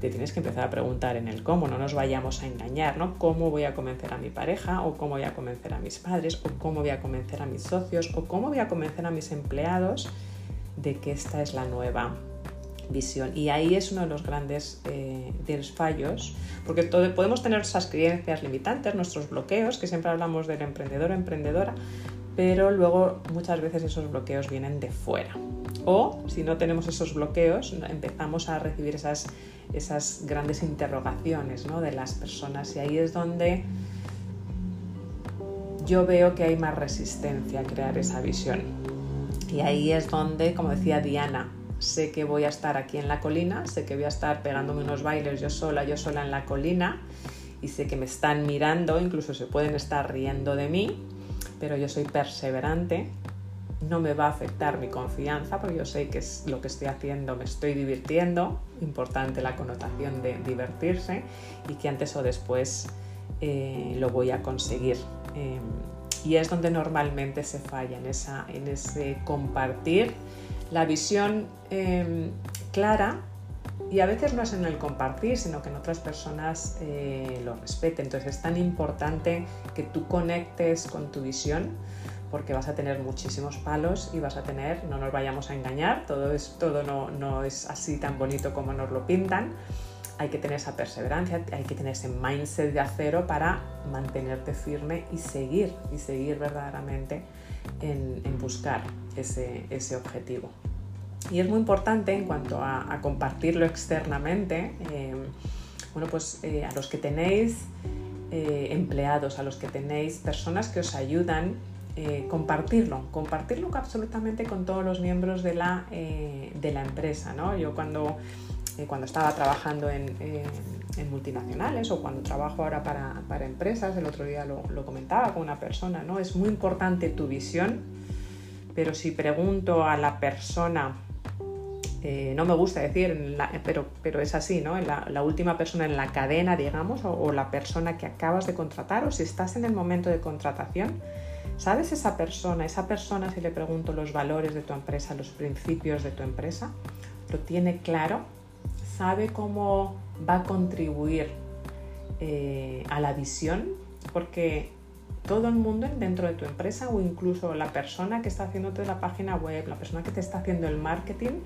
te tienes que empezar a preguntar en el cómo, no nos vayamos a engañar, ¿no? ¿Cómo voy a convencer a mi pareja? ¿O cómo voy a convencer a mis padres? ¿O cómo voy a convencer a mis socios? ¿O cómo voy a convencer a mis empleados de que esta es la nueva visión. Y ahí es uno de los grandes eh, fallos, porque podemos tener esas creencias limitantes, nuestros bloqueos, que siempre hablamos del emprendedor o emprendedora, pero luego muchas veces esos bloqueos vienen de fuera. O si no tenemos esos bloqueos, empezamos a recibir esas, esas grandes interrogaciones de las personas y ahí es donde yo veo que hay más resistencia a crear esa visión. Y ahí es donde, como decía Diana, sé que voy a estar aquí en la colina, sé que voy a estar pegándome unos bailes yo sola, yo sola en la colina y sé que me están mirando, incluso se pueden estar riendo de mí, pero yo soy perseverante, no me va a afectar mi confianza porque yo sé que es lo que estoy haciendo, me estoy divirtiendo, importante la connotación de divertirse y que antes o después eh, lo voy a conseguir. Em, y es donde normalmente se falla, en, esa, en ese compartir la visión em, clara y a veces no es en el compartir, sino que en otras personas eh, lo respeten. Entonces es tan importante que tú conectes con tu visión porque vas a tener muchísimos palos y vas a tener, no nos vayamos a engañar, todo, es, todo no, no es así tan bonito como nos lo pintan. Hay que tener esa perseverancia, hay que tener ese mindset de acero para mantenerte firme y seguir, y seguir verdaderamente en, buscar ese, ese, objetivo. Y es muy importante en cuanto a, compartirlo externamente, eh, bueno, pues eh, a los que tenéis eh, empleados, a los que tenéis personas que os ayudan, compartirlo, compartirlo absolutamente con todos los miembros de la, de la empresa. ¿no? Yo cuando, cuando estaba trabajando en, multinacionales o cuando trabajo ahora para, empresas, el otro día lo, comentaba con una persona, ¿no? es muy importante tu visión, pero si pregunto a la persona, eh, no me gusta decir, pero, pero es así, ¿no? La, la, última persona en la cadena, digamos, o, la persona que acabas de contratar, o si estás en el momento de contratación, ¿sabes esa persona? Esa persona, si le pregunto los valores de tu empresa, los principios de tu empresa, ¿lo tiene claro? ¿Sabe cómo va a contribuir eh, a la visión? Porque todo el mundo dentro de tu empresa o incluso la persona que está haciéndote la página web, la persona que te está haciendo el marketing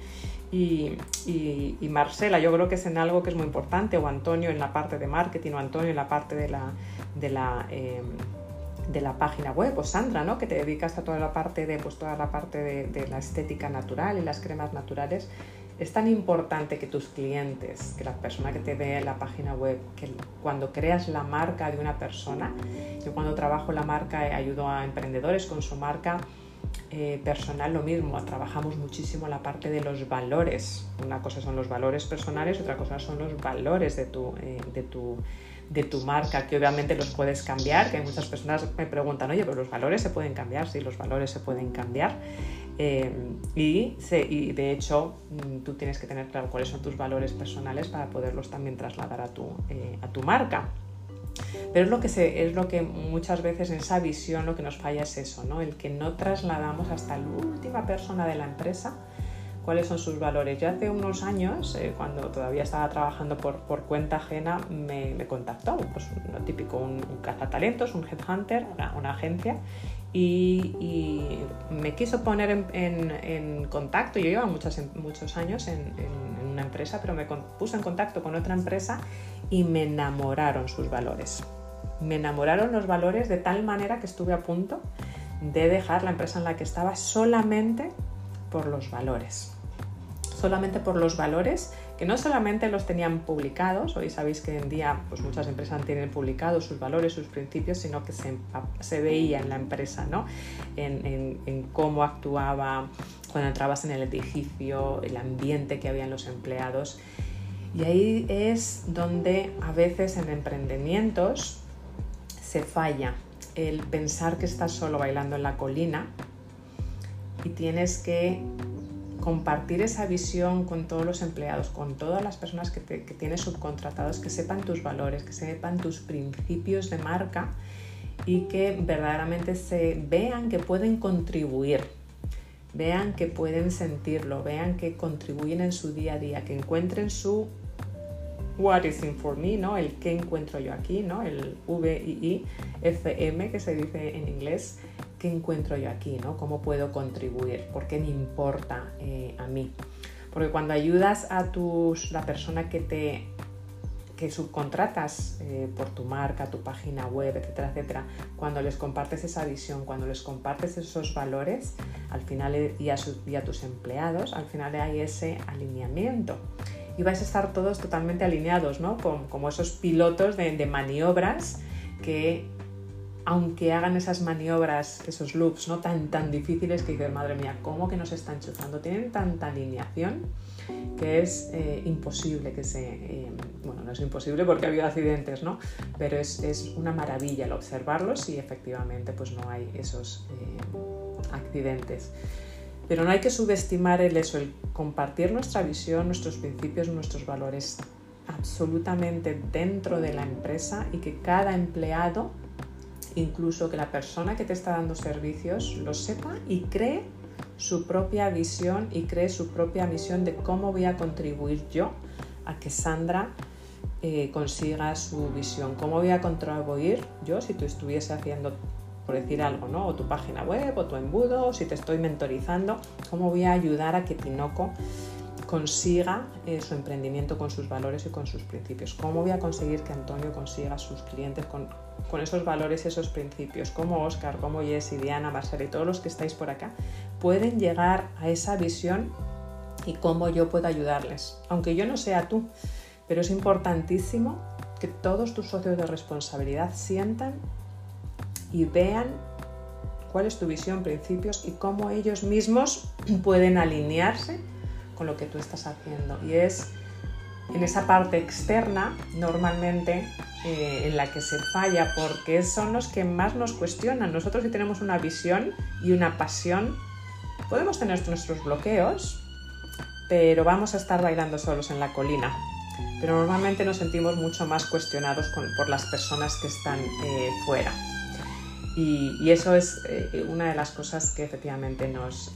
y, Marcela, yo creo que es en algo que es muy importante, o Antonio en la parte de marketing, o Antonio en la parte de la, de la, em, de la página web, o Sandra, ¿no? que te dedicas a toda la parte de, pues, toda la, parte de la estética natural y las cremas naturales es tan importante que tus clientes, que la persona que te ve la página web, que cuando creas la marca de una persona, yo cuando trabajo la marca eh, ayudo a emprendedores con su marca eh, personal lo mismo, trabajamos muchísimo la parte de los valores. Una cosa son los valores personales, otra cosa son los valores de tu, eh, de tu, de tu marca, que obviamente los puedes cambiar, que hay muchas personas me preguntan, oye, pero los valores se pueden cambiar, sí, los valores se pueden cambiar. Eh, y, de hecho mm, tú tienes que tener claro cuáles son tus valores personales para poderlos también trasladar a tu, eh, a tu marca. Pero es lo, que es lo que muchas veces en esa visión lo que nos falla es eso, ¿no? el que no trasladamos hasta la última persona de la empresa cuáles son sus valores. Yo hace unos años, eh, cuando todavía estaba trabajando por, por cuenta ajena, me, contactó, pues lo típico, un, cazatalentos, un headhunter, una agencia, y, me quiso poner en, contacto, yo llevo muchos, muchos años en, una empresa, pero me puso en contacto con otra empresa y me enamoraron sus valores. Me enamoraron los valores de tal manera que estuve a punto de dejar la empresa en la que estaba solamente por los valores. Solamente por los valores que no solamente los tenían publicados, hoy sabéis que en día pues muchas empresas tienen publicados sus valores, sus principios, sino que se, veía en la empresa, ¿no? En, en, cómo actuaba cuando entrabas en el edificio, el ambiente que había en los empleados. Y ahí es donde a veces en emprendimientos se falla el pensar que estás solo bailando en la colina y tienes que compartir esa visión con todos los empleados, con todas las personas que, tienes subcontratados, que sepan tus valores, que sepan tus principios de marca y que verdaderamente se vean que pueden contribuir, vean que pueden sentirlo, vean que contribuyen en su día a día, que encuentren su what is in for me, ¿no? El qué encuentro yo aquí, ¿no? El V-I-I, F-M que se dice en inglés, ¿qué encuentro yo aquí? ¿no? ¿Cómo puedo contribuir? ¿Por qué me importa eh, a mí? Porque cuando ayudas a tus, la persona que te que subcontratas eh, por tu marca, tu página web, etcétera, etcétera, cuando les compartes esa visión, cuando les compartes esos valores, al final eh, y a, a tus empleados, al final hay ese alineamiento y vais a estar todos totalmente alineados, ¿no? Como, esos pilotos de maniobras que aunque hagan esas maniobras, esos loops no tan, tan difíciles que dices, madre mía, ¿cómo que nos están chuzando? Tienen tanta alineación que es eh, imposible que se... Eh, bueno, no es imposible porque ha habido accidentes, ¿no? Pero es, es, una maravilla el observarlos y efectivamente pues no hay esos eh, accidentes. Pero no hay que subestimar el eso, el compartir nuestra visión, nuestros principios, nuestros valores absolutamente dentro de la empresa y que cada empleado, incluso que la persona que te está dando servicios, lo sepa y cree su propia visión y cree su propia misión de cómo voy a contribuir yo a que Sandra eh, consiga su visión, cómo voy a contribuir yo si tú estuviese haciendo, por decir algo, ¿no? o tu página web o tu embudo, o si te estoy mentorizando, cómo voy a ayudar a que Tinoco consiga eh, su emprendimiento con sus valores y con sus principios. ¿Cómo voy a conseguir que Antonio consiga sus clientes con, esos valores esos principios? ¿Cómo Oscar, como Jessy, Diana, Marcela y todos los que estáis por acá pueden llegar a esa visión y cómo yo puedo ayudarles? Aunque yo no sea tú, pero es importantísimo que todos tus socios de responsabilidad sientan y vean cuál es tu visión, principios y cómo ellos mismos pueden alinearse con lo que tú estás haciendo. Y es en esa parte externa, normalmente, eh, en la que se falla, porque son los que más nos cuestionan. Nosotros si tenemos una visión y una pasión, podemos tener nuestros bloqueos, pero vamos a estar bailando solos en la colina. Pero normalmente nos sentimos mucho más cuestionados por las personas que están eh, fuera. Y, eso es eh, una de las cosas que efectivamente nos,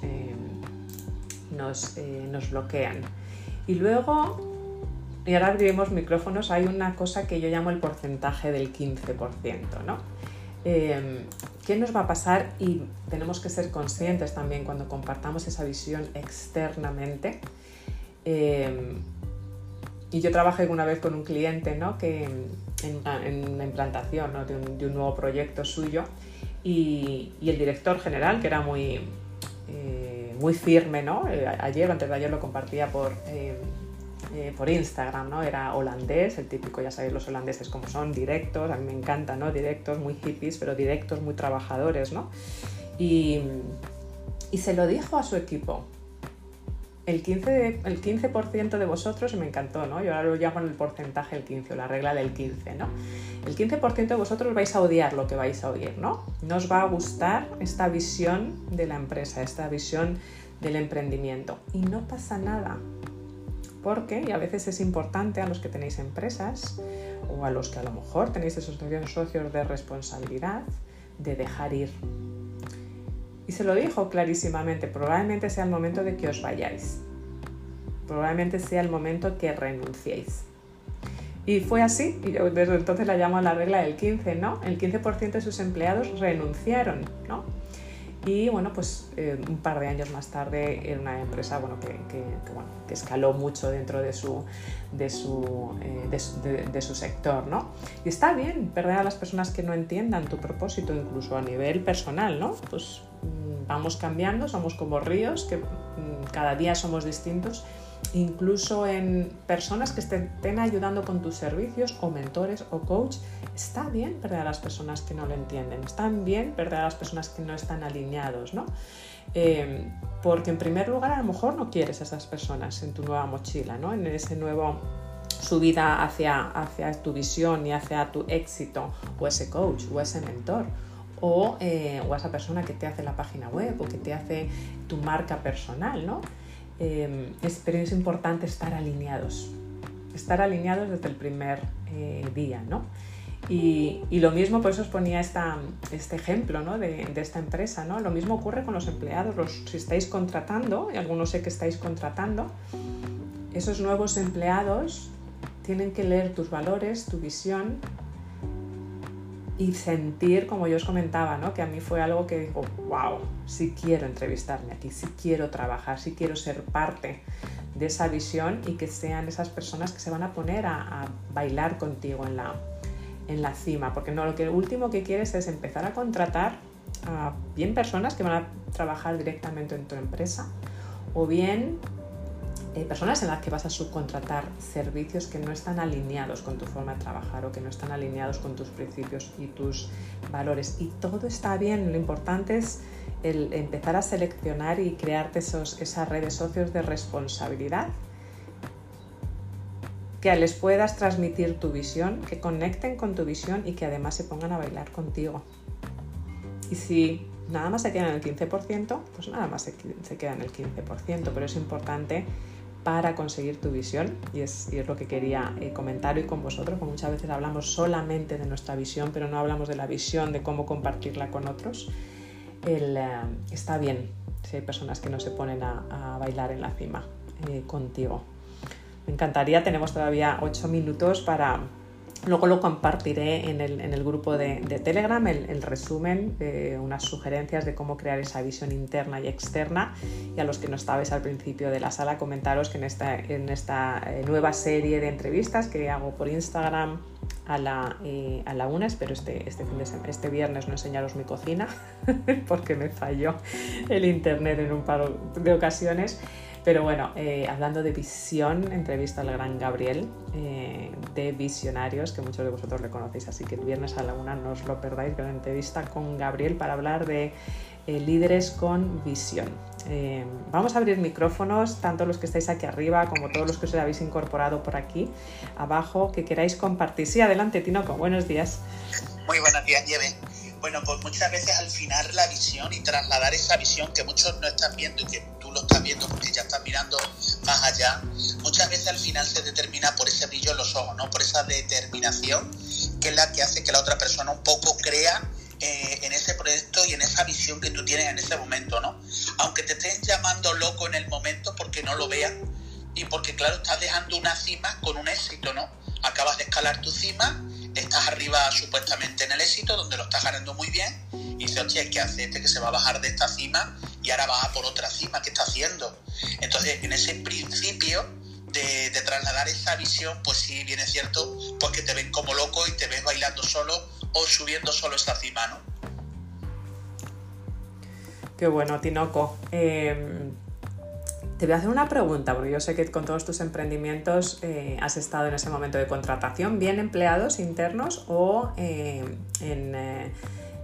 nos, nos bloquean. Y luego, y ahora abriremos micrófonos, hay una cosa que yo llamo el porcentaje del 15%, ¿no? Eh, ¿Qué nos va a pasar? Y tenemos que ser conscientes también cuando compartamos esa visión externamente. Eh, y yo trabajé una vez con un cliente ¿no? que en, una implantación de, un, nuevo proyecto suyo y, el director general, que era muy, muy firme, ¿no? Eh, ayer antes de ayer lo compartía por, eh, por Instagram, ¿no? Era holandés, el típico, ya sabéis los holandeses como son, directos, a mí me encanta, ¿no? Directos, muy hippies, pero directos, muy trabajadores, ¿no? Y, y se lo dijo a su equipo, el 15%, de, el 15 de vosotros, y me encantó, ¿no? Yo ahora lo llamo el porcentaje del 15 o la regla del 15, ¿no? El 15% de vosotros vais a odiar lo que vais a oír, ¿no? No os va a gustar esta visión de la empresa, esta visión del emprendimiento. Y no pasa nada, porque, y a veces es importante a los que tenéis empresas o a los que a lo mejor tenéis esos socios de responsabilidad, de dejar ir y se lo dijo clarísimamente, probablemente sea el momento de que os vayáis. Probablemente sea el momento que renunciéis. Y fue así, y yo desde entonces la llamo la regla del 15, ¿no? El 15% de sus empleados renunciaron, ¿no? Y bueno, pues eh, un par de años más tarde era una empresa bueno, que, bueno, que escaló mucho dentro de su, de su, eh, de, su, sector. ¿no? Y está bien perder a las personas que no entiendan tu propósito, incluso a nivel personal. ¿no? Pues mm, vamos cambiando, somos como ríos, que mm, cada día somos distintos incluso en personas que estén ayudando con tus servicios o mentores o coach, está bien perder a las personas que no lo entienden, está bien perder a las personas que no están alineados, ¿no? Eh, porque en primer lugar a lo mejor no quieres a esas personas en tu nueva mochila, ¿no? En ese nuevo subida hacia, hacia tu visión y hacia tu éxito o ese coach o ese mentor. O, eh, o esa persona que te hace la página web o que te hace tu marca personal, ¿no? Eh, es, pero es importante estar alineados, estar alineados desde el primer eh, día, ¿no? Y, lo mismo, por eso os ponía esta, este ejemplo ¿no? de, esta empresa, ¿no? Lo mismo ocurre con los empleados, si estáis contratando, y algunos sé que estáis contratando, esos nuevos empleados tienen que leer tus valores, tu visión y sentir, como yo os comentaba, ¿no? que a mí fue algo que digo, wow, sí quiero entrevistarme aquí, sí quiero trabajar, sí quiero ser parte de esa visión y que sean esas personas que se van a poner a, bailar contigo en la, en la cima, porque no, lo que último que quieres es empezar a contratar a bien personas que van a trabajar directamente en tu empresa o bien eh, personas en las que vas a subcontratar servicios que no están alineados con tu forma de trabajar o que no están alineados con tus principios y tus valores. Y todo está bien, lo importante es el empezar a seleccionar y crearte esos, esa red de socios de responsabilidad que les puedas transmitir tu visión, que conecten con tu visión y que además se pongan a bailar contigo. Y si nada más se quedan en el 15%, pues nada más se, se queda en el 15%, pero es importante para conseguir tu visión y es, lo que quería eh, comentar hoy con vosotros, porque muchas veces hablamos solamente de nuestra visión, pero no hablamos de la visión, de cómo compartirla con otros. Eh, está bien si hay personas que no se ponen a, a bailar en la cima eh, contigo. Me encantaría, tenemos todavía ocho minutos para, Luego lo compartiré en el, en el grupo de, Telegram, el, resumen, eh, unas sugerencias de cómo crear esa visión interna y externa. Y a los que no estabais al principio de la sala, comentaros que en esta, en esta eh, nueva serie de entrevistas que hago por Instagram a la, eh, a la una, espero este, este, este viernes no enseñaros mi cocina porque me falló el internet en un par de ocasiones. Pero bueno, eh, hablando de visión, entrevista al gran Gabriel eh, de Visionarios, que muchos de vosotros le conocéis, así que el viernes a la una no os lo perdáis, gran entrevista con Gabriel para hablar de eh, líderes con visión. vamos a abrir micrófonos, tanto los que estáis aquí arriba como todos los que os habéis incorporado por aquí abajo, que queráis compartir. Sí, adelante, Tinoco, buenos días. Muy buenos días, Nieve. Bueno, pues muchas veces al final la visión y trasladar esa visión que muchos no están viendo y que lo estás viendo porque ya estás mirando más allá, muchas veces al final se determina por ese brillo en los ojos, ¿no? Por esa determinación que es la que hace que la otra persona un poco crea eh, en ese proyecto y en esa visión que tú tienes en ese momento, ¿no? Aunque te estés llamando loco en el momento porque no lo veas y porque, claro, estás dejando una cima con un éxito, ¿no? Acabas de escalar tu cima estás arriba supuestamente en el éxito, donde lo estás ganando muy bien, y dices, oye, ¿qué hace este que se va a bajar de esta cima y ahora va por otra cima? ¿Qué está haciendo? Entonces, en ese principio de, trasladar esa visión, pues sí, viene cierto, pues que te ven como loco y te ves bailando solo o subiendo solo esa cima, ¿no? Qué bueno, Tinoco. Eh, te voy a hacer una pregunta, porque yo sé que con todos tus emprendimientos eh, has estado en ese momento de contratación, bien empleados internos o eh, eh,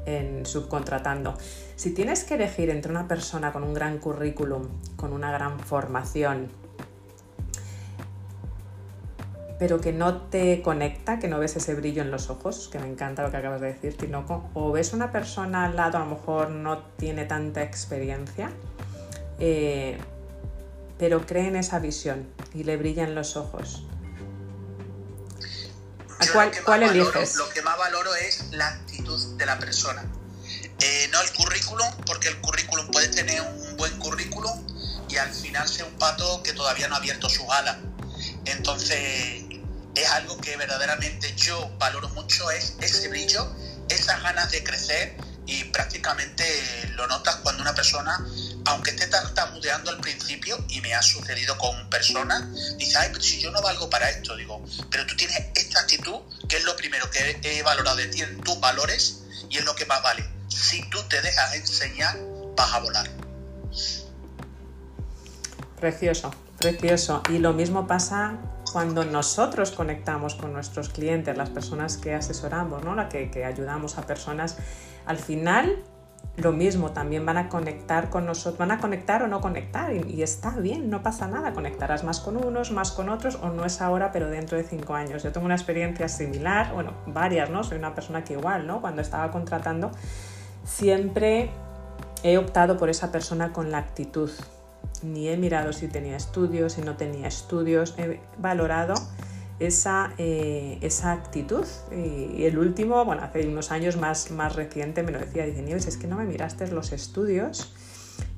en, subcontratando. Si tienes que elegir entre una persona con un gran currículum, con una gran formación, pero que no te conecta, que no ves ese brillo en los ojos, que me encanta lo que acabas de decir, Tinoco, o ves una persona al lado, a lo mejor no tiene tanta experiencia, pero cree en esa visión y le brillan los ojos. Cuál, cuál eliges? lo que más valoro es la actitud de la persona. Eh, no el currículum, porque el currículum puede tener un buen currículum y al final ser un pato que todavía no ha abierto su alas. Entonces, es algo que verdaderamente yo valoro mucho, es ese brillo, esas ganas de crecer y prácticamente lo notas cuando una persona aunque esté tartamudeando al principio, y me ha sucedido con personas, dice, ay, pero si yo no valgo para esto, digo, pero tú tienes esta actitud, que es lo primero que he valorado de ti en tus valores, y es lo que más vale. Si tú te dejas enseñar, vas a volar. Precioso, precioso. Y lo mismo pasa cuando nosotros conectamos con nuestros clientes, las personas que asesoramos, ¿no? la que, que ayudamos a personas, al final lo mismo, también van a conectar con nosotros, van a conectar o no conectar y, está bien, no pasa nada, conectarás más con unos, más con otros o no es ahora, pero dentro de cinco años. Yo tengo una experiencia similar, bueno, varias, ¿no? Soy una persona que igual, ¿no? Cuando estaba contratando, siempre he optado por esa persona con la actitud. Ni he mirado si tenía estudios, si no tenía estudios, he valorado esa, eh, esa actitud. Y, el último, bueno, hace unos años más, más reciente me lo decía, dice Nieves, es que no me miraste los estudios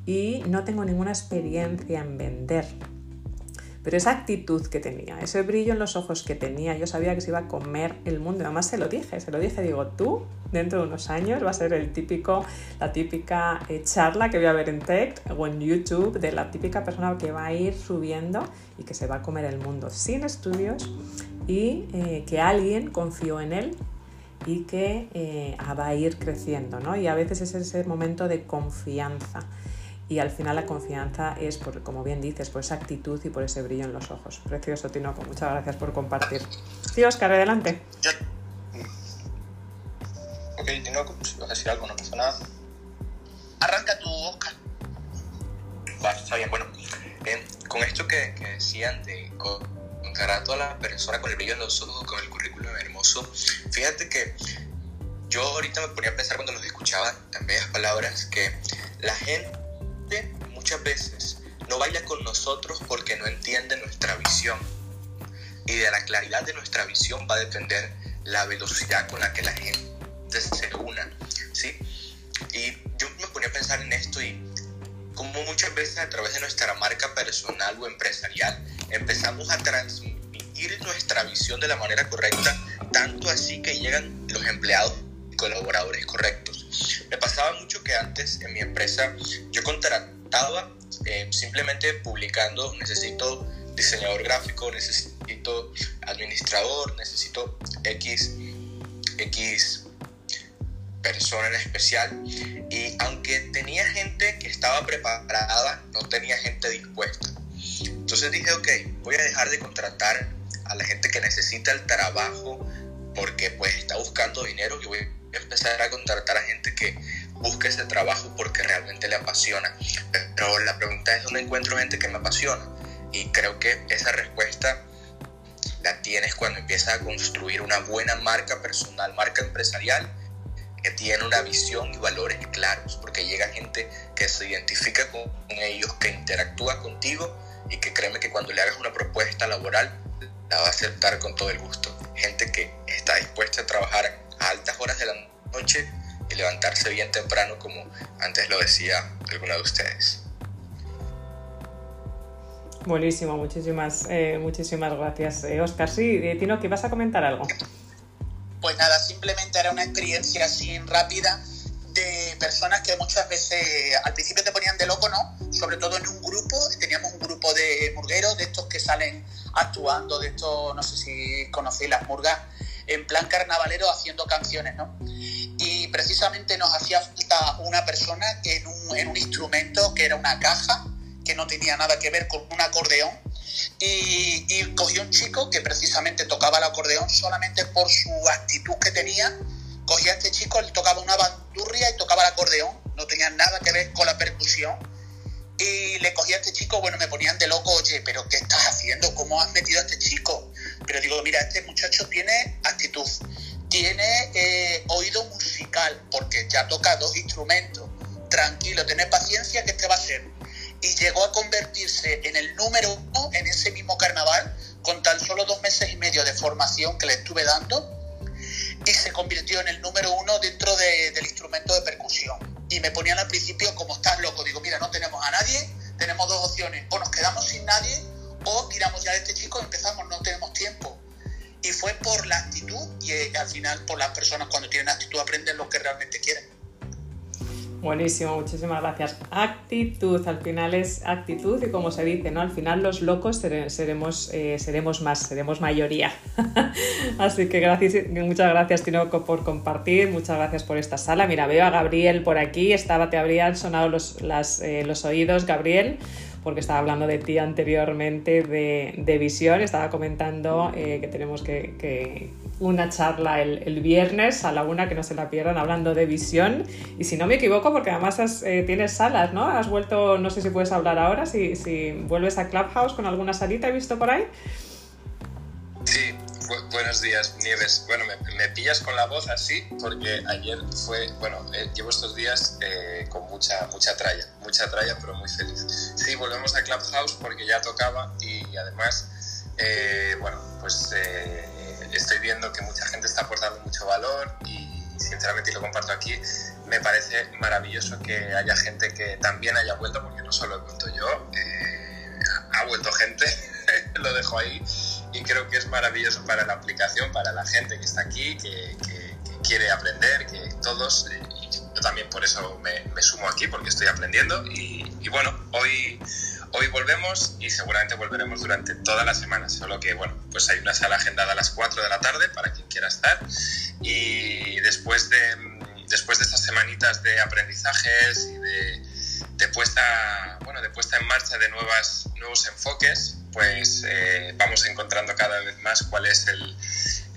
y no tengo ninguna experiencia en vender. Pero esa actitud que tenía, ese brillo en los ojos que tenía, yo sabía que se iba a comer el mundo. Además se lo dije, se lo dije, digo, tú dentro de unos años va a ser el típico, la típica eh, charla que voy a ver en Tech o en YouTube de la típica persona que va a ir subiendo y que se va a comer el mundo sin estudios y eh, que alguien confió en él y que eh, va a ir creciendo, ¿no? Y a veces es ese momento de confianza. Y al final la confianza es, por, como bien dices, por esa actitud y por ese brillo en los ojos. Precioso, Tinoco, muchas gracias por compartir. Sí, Oscar, adelante. Ok, Tinoco, si vas a decir algo, no pasa nada. Arranca tu Oscar. Vale, está bien, bueno. Eh, con esto que, que decían de encarar a la persona con el brillo en los ojos, con el currículum hermoso, fíjate que yo ahorita me ponía a pensar cuando los escuchaba, en bellas palabras, que la gente muchas veces no baila con nosotros porque no entiende nuestra visión. Y de la claridad de nuestra visión va a depender la velocidad con la que la gente se una. ¿sí? Y yo me ponía a pensar en esto y como muchas veces a través de nuestra marca personal o empresarial empezamos a transmitir nuestra visión de la manera correcta, tanto así que llegan los empleados colaboradores correctos. Me pasaba mucho que antes en mi empresa yo contrataba eh, simplemente publicando, necesito diseñador gráfico, necesito administrador, necesito X, X persona en especial. Y aunque tenía gente que estaba preparada, no tenía gente dispuesta. Entonces dije, ok, voy a dejar de contratar a la gente que necesita el trabajo porque pues está buscando dinero y voy empezar a contratar a gente que busque ese trabajo porque realmente le apasiona. Pero la pregunta es, ¿dónde encuentro gente que me apasiona? Y creo que esa respuesta la tienes cuando empiezas a construir una buena marca personal, marca empresarial que tiene una visión y valores claros, porque llega gente que se identifica con ellos, que interactúa contigo y que créeme que cuando le hagas una propuesta laboral la va a aceptar con todo el gusto. Gente que está dispuesta a trabajar a altas horas de la noche y levantarse bien temprano, como antes lo decía alguna de ustedes. Buenísimo, muchísimas, eh, muchísimas gracias, eh, Oscar. Sí, eh, Tino, que vas a comentar algo. Pues nada, simplemente era una experiencia así rápida de personas que muchas veces al principio te ponían de loco, ¿no? Sobre todo en un grupo, teníamos un grupo de murgueros, de estos que salen actuando, de estos, no sé si conocéis las murgas, en plan carnavalero haciendo canciones, ¿no? Y precisamente nos hacía falta una persona en un, en un instrumento que era una caja, que no tenía nada que ver con un acordeón, y, y cogió un chico que precisamente tocaba el acordeón solamente por su actitud que tenía. Cogía a este chico, le tocaba una bandurria y tocaba el acordeón, no tenía nada que ver con la percusión. Y le cogía a este chico, bueno, me ponían de loco, oye, pero ¿qué estás haciendo? ¿Cómo has metido a este chico? Pero digo, mira, este muchacho tiene actitud, tiene eh, oído musical, porque ya toca dos instrumentos. Tranquilo, tenés paciencia que este va a ser y llegó a convertirse en el número uno en ese mismo carnaval con tan solo dos meses y medio de formación que le estuve dando y se convirtió en el número uno dentro de, del instrumento de percusión. Y me ponían al principio como estás loco, digo, mira, no tenemos a nadie, tenemos dos opciones, o nos quedamos sin nadie o tiramos ya de este chico y empezamos, no tenemos tiempo. Y fue por la actitud y eh, al final por las personas cuando tienen actitud aprenden lo que realmente quieren. Buenísimo, muchísimas gracias. Actitud, al final es actitud y como se dice, ¿no? Al final los locos seremos, eh, seremos más, seremos mayoría. Así que gracias, muchas gracias Tinoco por compartir, muchas gracias por esta sala. Mira, veo a Gabriel por aquí, estaba, te habrían sonado los, las, eh, los oídos, Gabriel porque estaba hablando de ti anteriormente de, de visión, estaba comentando eh, que tenemos que, una charla el, el, viernes a la una, que no se la pierdan, hablando de visión. Y si no me equivoco, porque además eh, tienes salas, ¿no? Has vuelto, no sé si puedes hablar ahora, si, si vuelves a Clubhouse con alguna salita, he visto por ahí. Bu buenos días, Nieves. Bueno, me, pillas con la voz así porque ayer fue, bueno, eh, llevo estos días eh, con mucha, mucha tralla, mucha tralla, pero muy feliz. Sí, volvemos a Clubhouse porque ya tocaba y además, eh, bueno, pues eh, estoy viendo que mucha gente está aportando mucho valor y sinceramente y lo comparto aquí, me parece maravilloso que haya gente que también haya vuelto, porque no solo he vuelto yo, ha vuelto gente, lo dejo ahí y creo que es maravilloso para la aplicación, para la gente que está aquí, que, quiere aprender, que todos, eh, y yo también por eso me, sumo aquí, porque estoy aprendiendo. Y, y bueno, hoy hoy volvemos y seguramente volveremos durante toda la semana, solo que bueno, pues hay una sala agendada a las 4 de la tarde para quien quiera estar. Y después de, después de estas semanitas de aprendizajes y de, de puesta, bueno, de puesta en marcha de nuevas, nuevos enfoques, pues eh, vamos encontrando cada vez más cuál es el,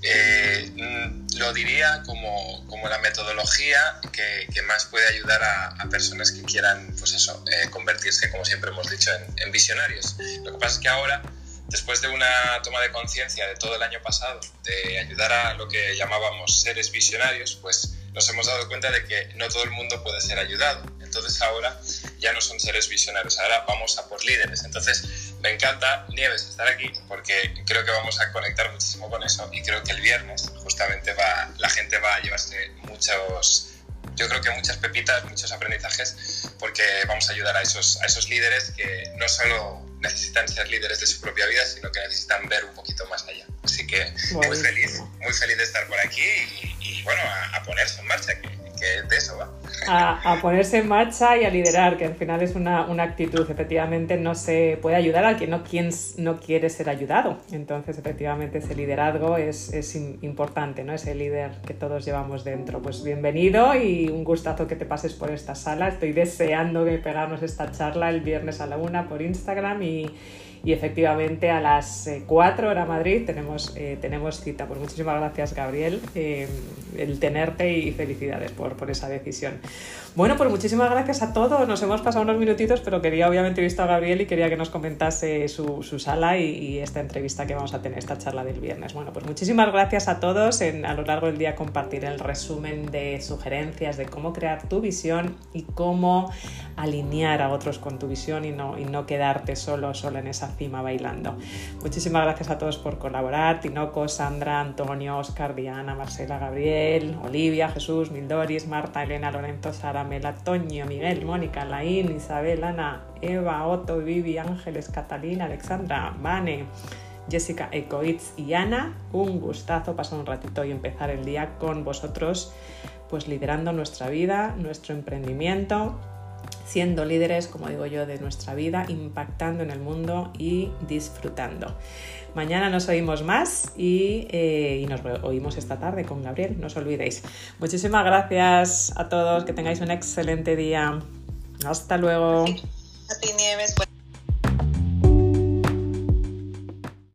eh, mm, lo diría como, como la metodología que, que, más puede ayudar a, a, personas que quieran, pues eso, eh, convertirse, como siempre hemos dicho, en, en, visionarios. Lo que pasa es que ahora, después de una toma de conciencia de todo el año pasado, de ayudar a lo que llamábamos seres visionarios, pues nos hemos dado cuenta de que no todo el mundo puede ser ayudado. Entonces ahora ya no son seres visionarios, ahora vamos a por líderes. Entonces me encanta, Nieves, estar aquí porque creo que vamos a conectar muchísimo con eso y creo que el viernes justamente va, la gente va a llevarse muchos, yo creo que muchas pepitas, muchos aprendizajes porque vamos a ayudar a esos, a esos líderes que no solo necesitan ser líderes de su propia vida, sino que necesitan ver un poquito más allá. Así que muy feliz, muy feliz de estar por aquí y, y bueno, a, a, ponerse en marcha, que, que de eso va. A, ponerse en marcha y a liderar, que al final es una, una, actitud. Efectivamente, no se puede ayudar a quien no, quien no quiere ser ayudado. Entonces, efectivamente, ese liderazgo es, es importante, ¿no? Ese líder que todos llevamos dentro. Pues bienvenido y un gustazo que te pases por esta sala. Estoy deseando que pegarnos esta charla el viernes a la una por Instagram y y efectivamente a las 4 hora Madrid tenemos, eh, tenemos cita. Pues muchísimas gracias Gabriel, eh, el tenerte y felicidades por, por, esa decisión. Bueno, pues muchísimas gracias a todos. Nos hemos pasado unos minutitos, pero quería obviamente visto a Gabriel y quería que nos comentase su, su sala y, esta entrevista que vamos a tener, esta charla del viernes. Bueno, pues muchísimas gracias a todos. A lo largo del día compartir el resumen de sugerencias de cómo crear tu visión y cómo alinear a otros con tu visión y no, y no quedarte solo, solo en esa bailando. Muchísimas gracias a todos por colaborar, Tinoco, Sandra, Antonio, Oscar, Diana, Marcela, Gabriel, Olivia, Jesús, Mildoris, Marta, Elena, Lorenzo, Sara, Mela, Toño, Miguel, Mónica, Laín, Isabel, Ana, Eva, Otto, Vivi, Ángeles, Catalina, Alexandra, Vane, Jessica, Ecoitz y Ana. Un gustazo pasar un ratito y empezar el día con vosotros, pues liderando nuestra vida, nuestro emprendimiento siendo líderes, como digo yo, de nuestra vida, impactando en el mundo y disfrutando. Mañana nos oímos más y, eh, y, nos oímos esta tarde con Gabriel, no os olvidéis. Muchísimas gracias a todos, que tengáis un excelente día. Hasta luego.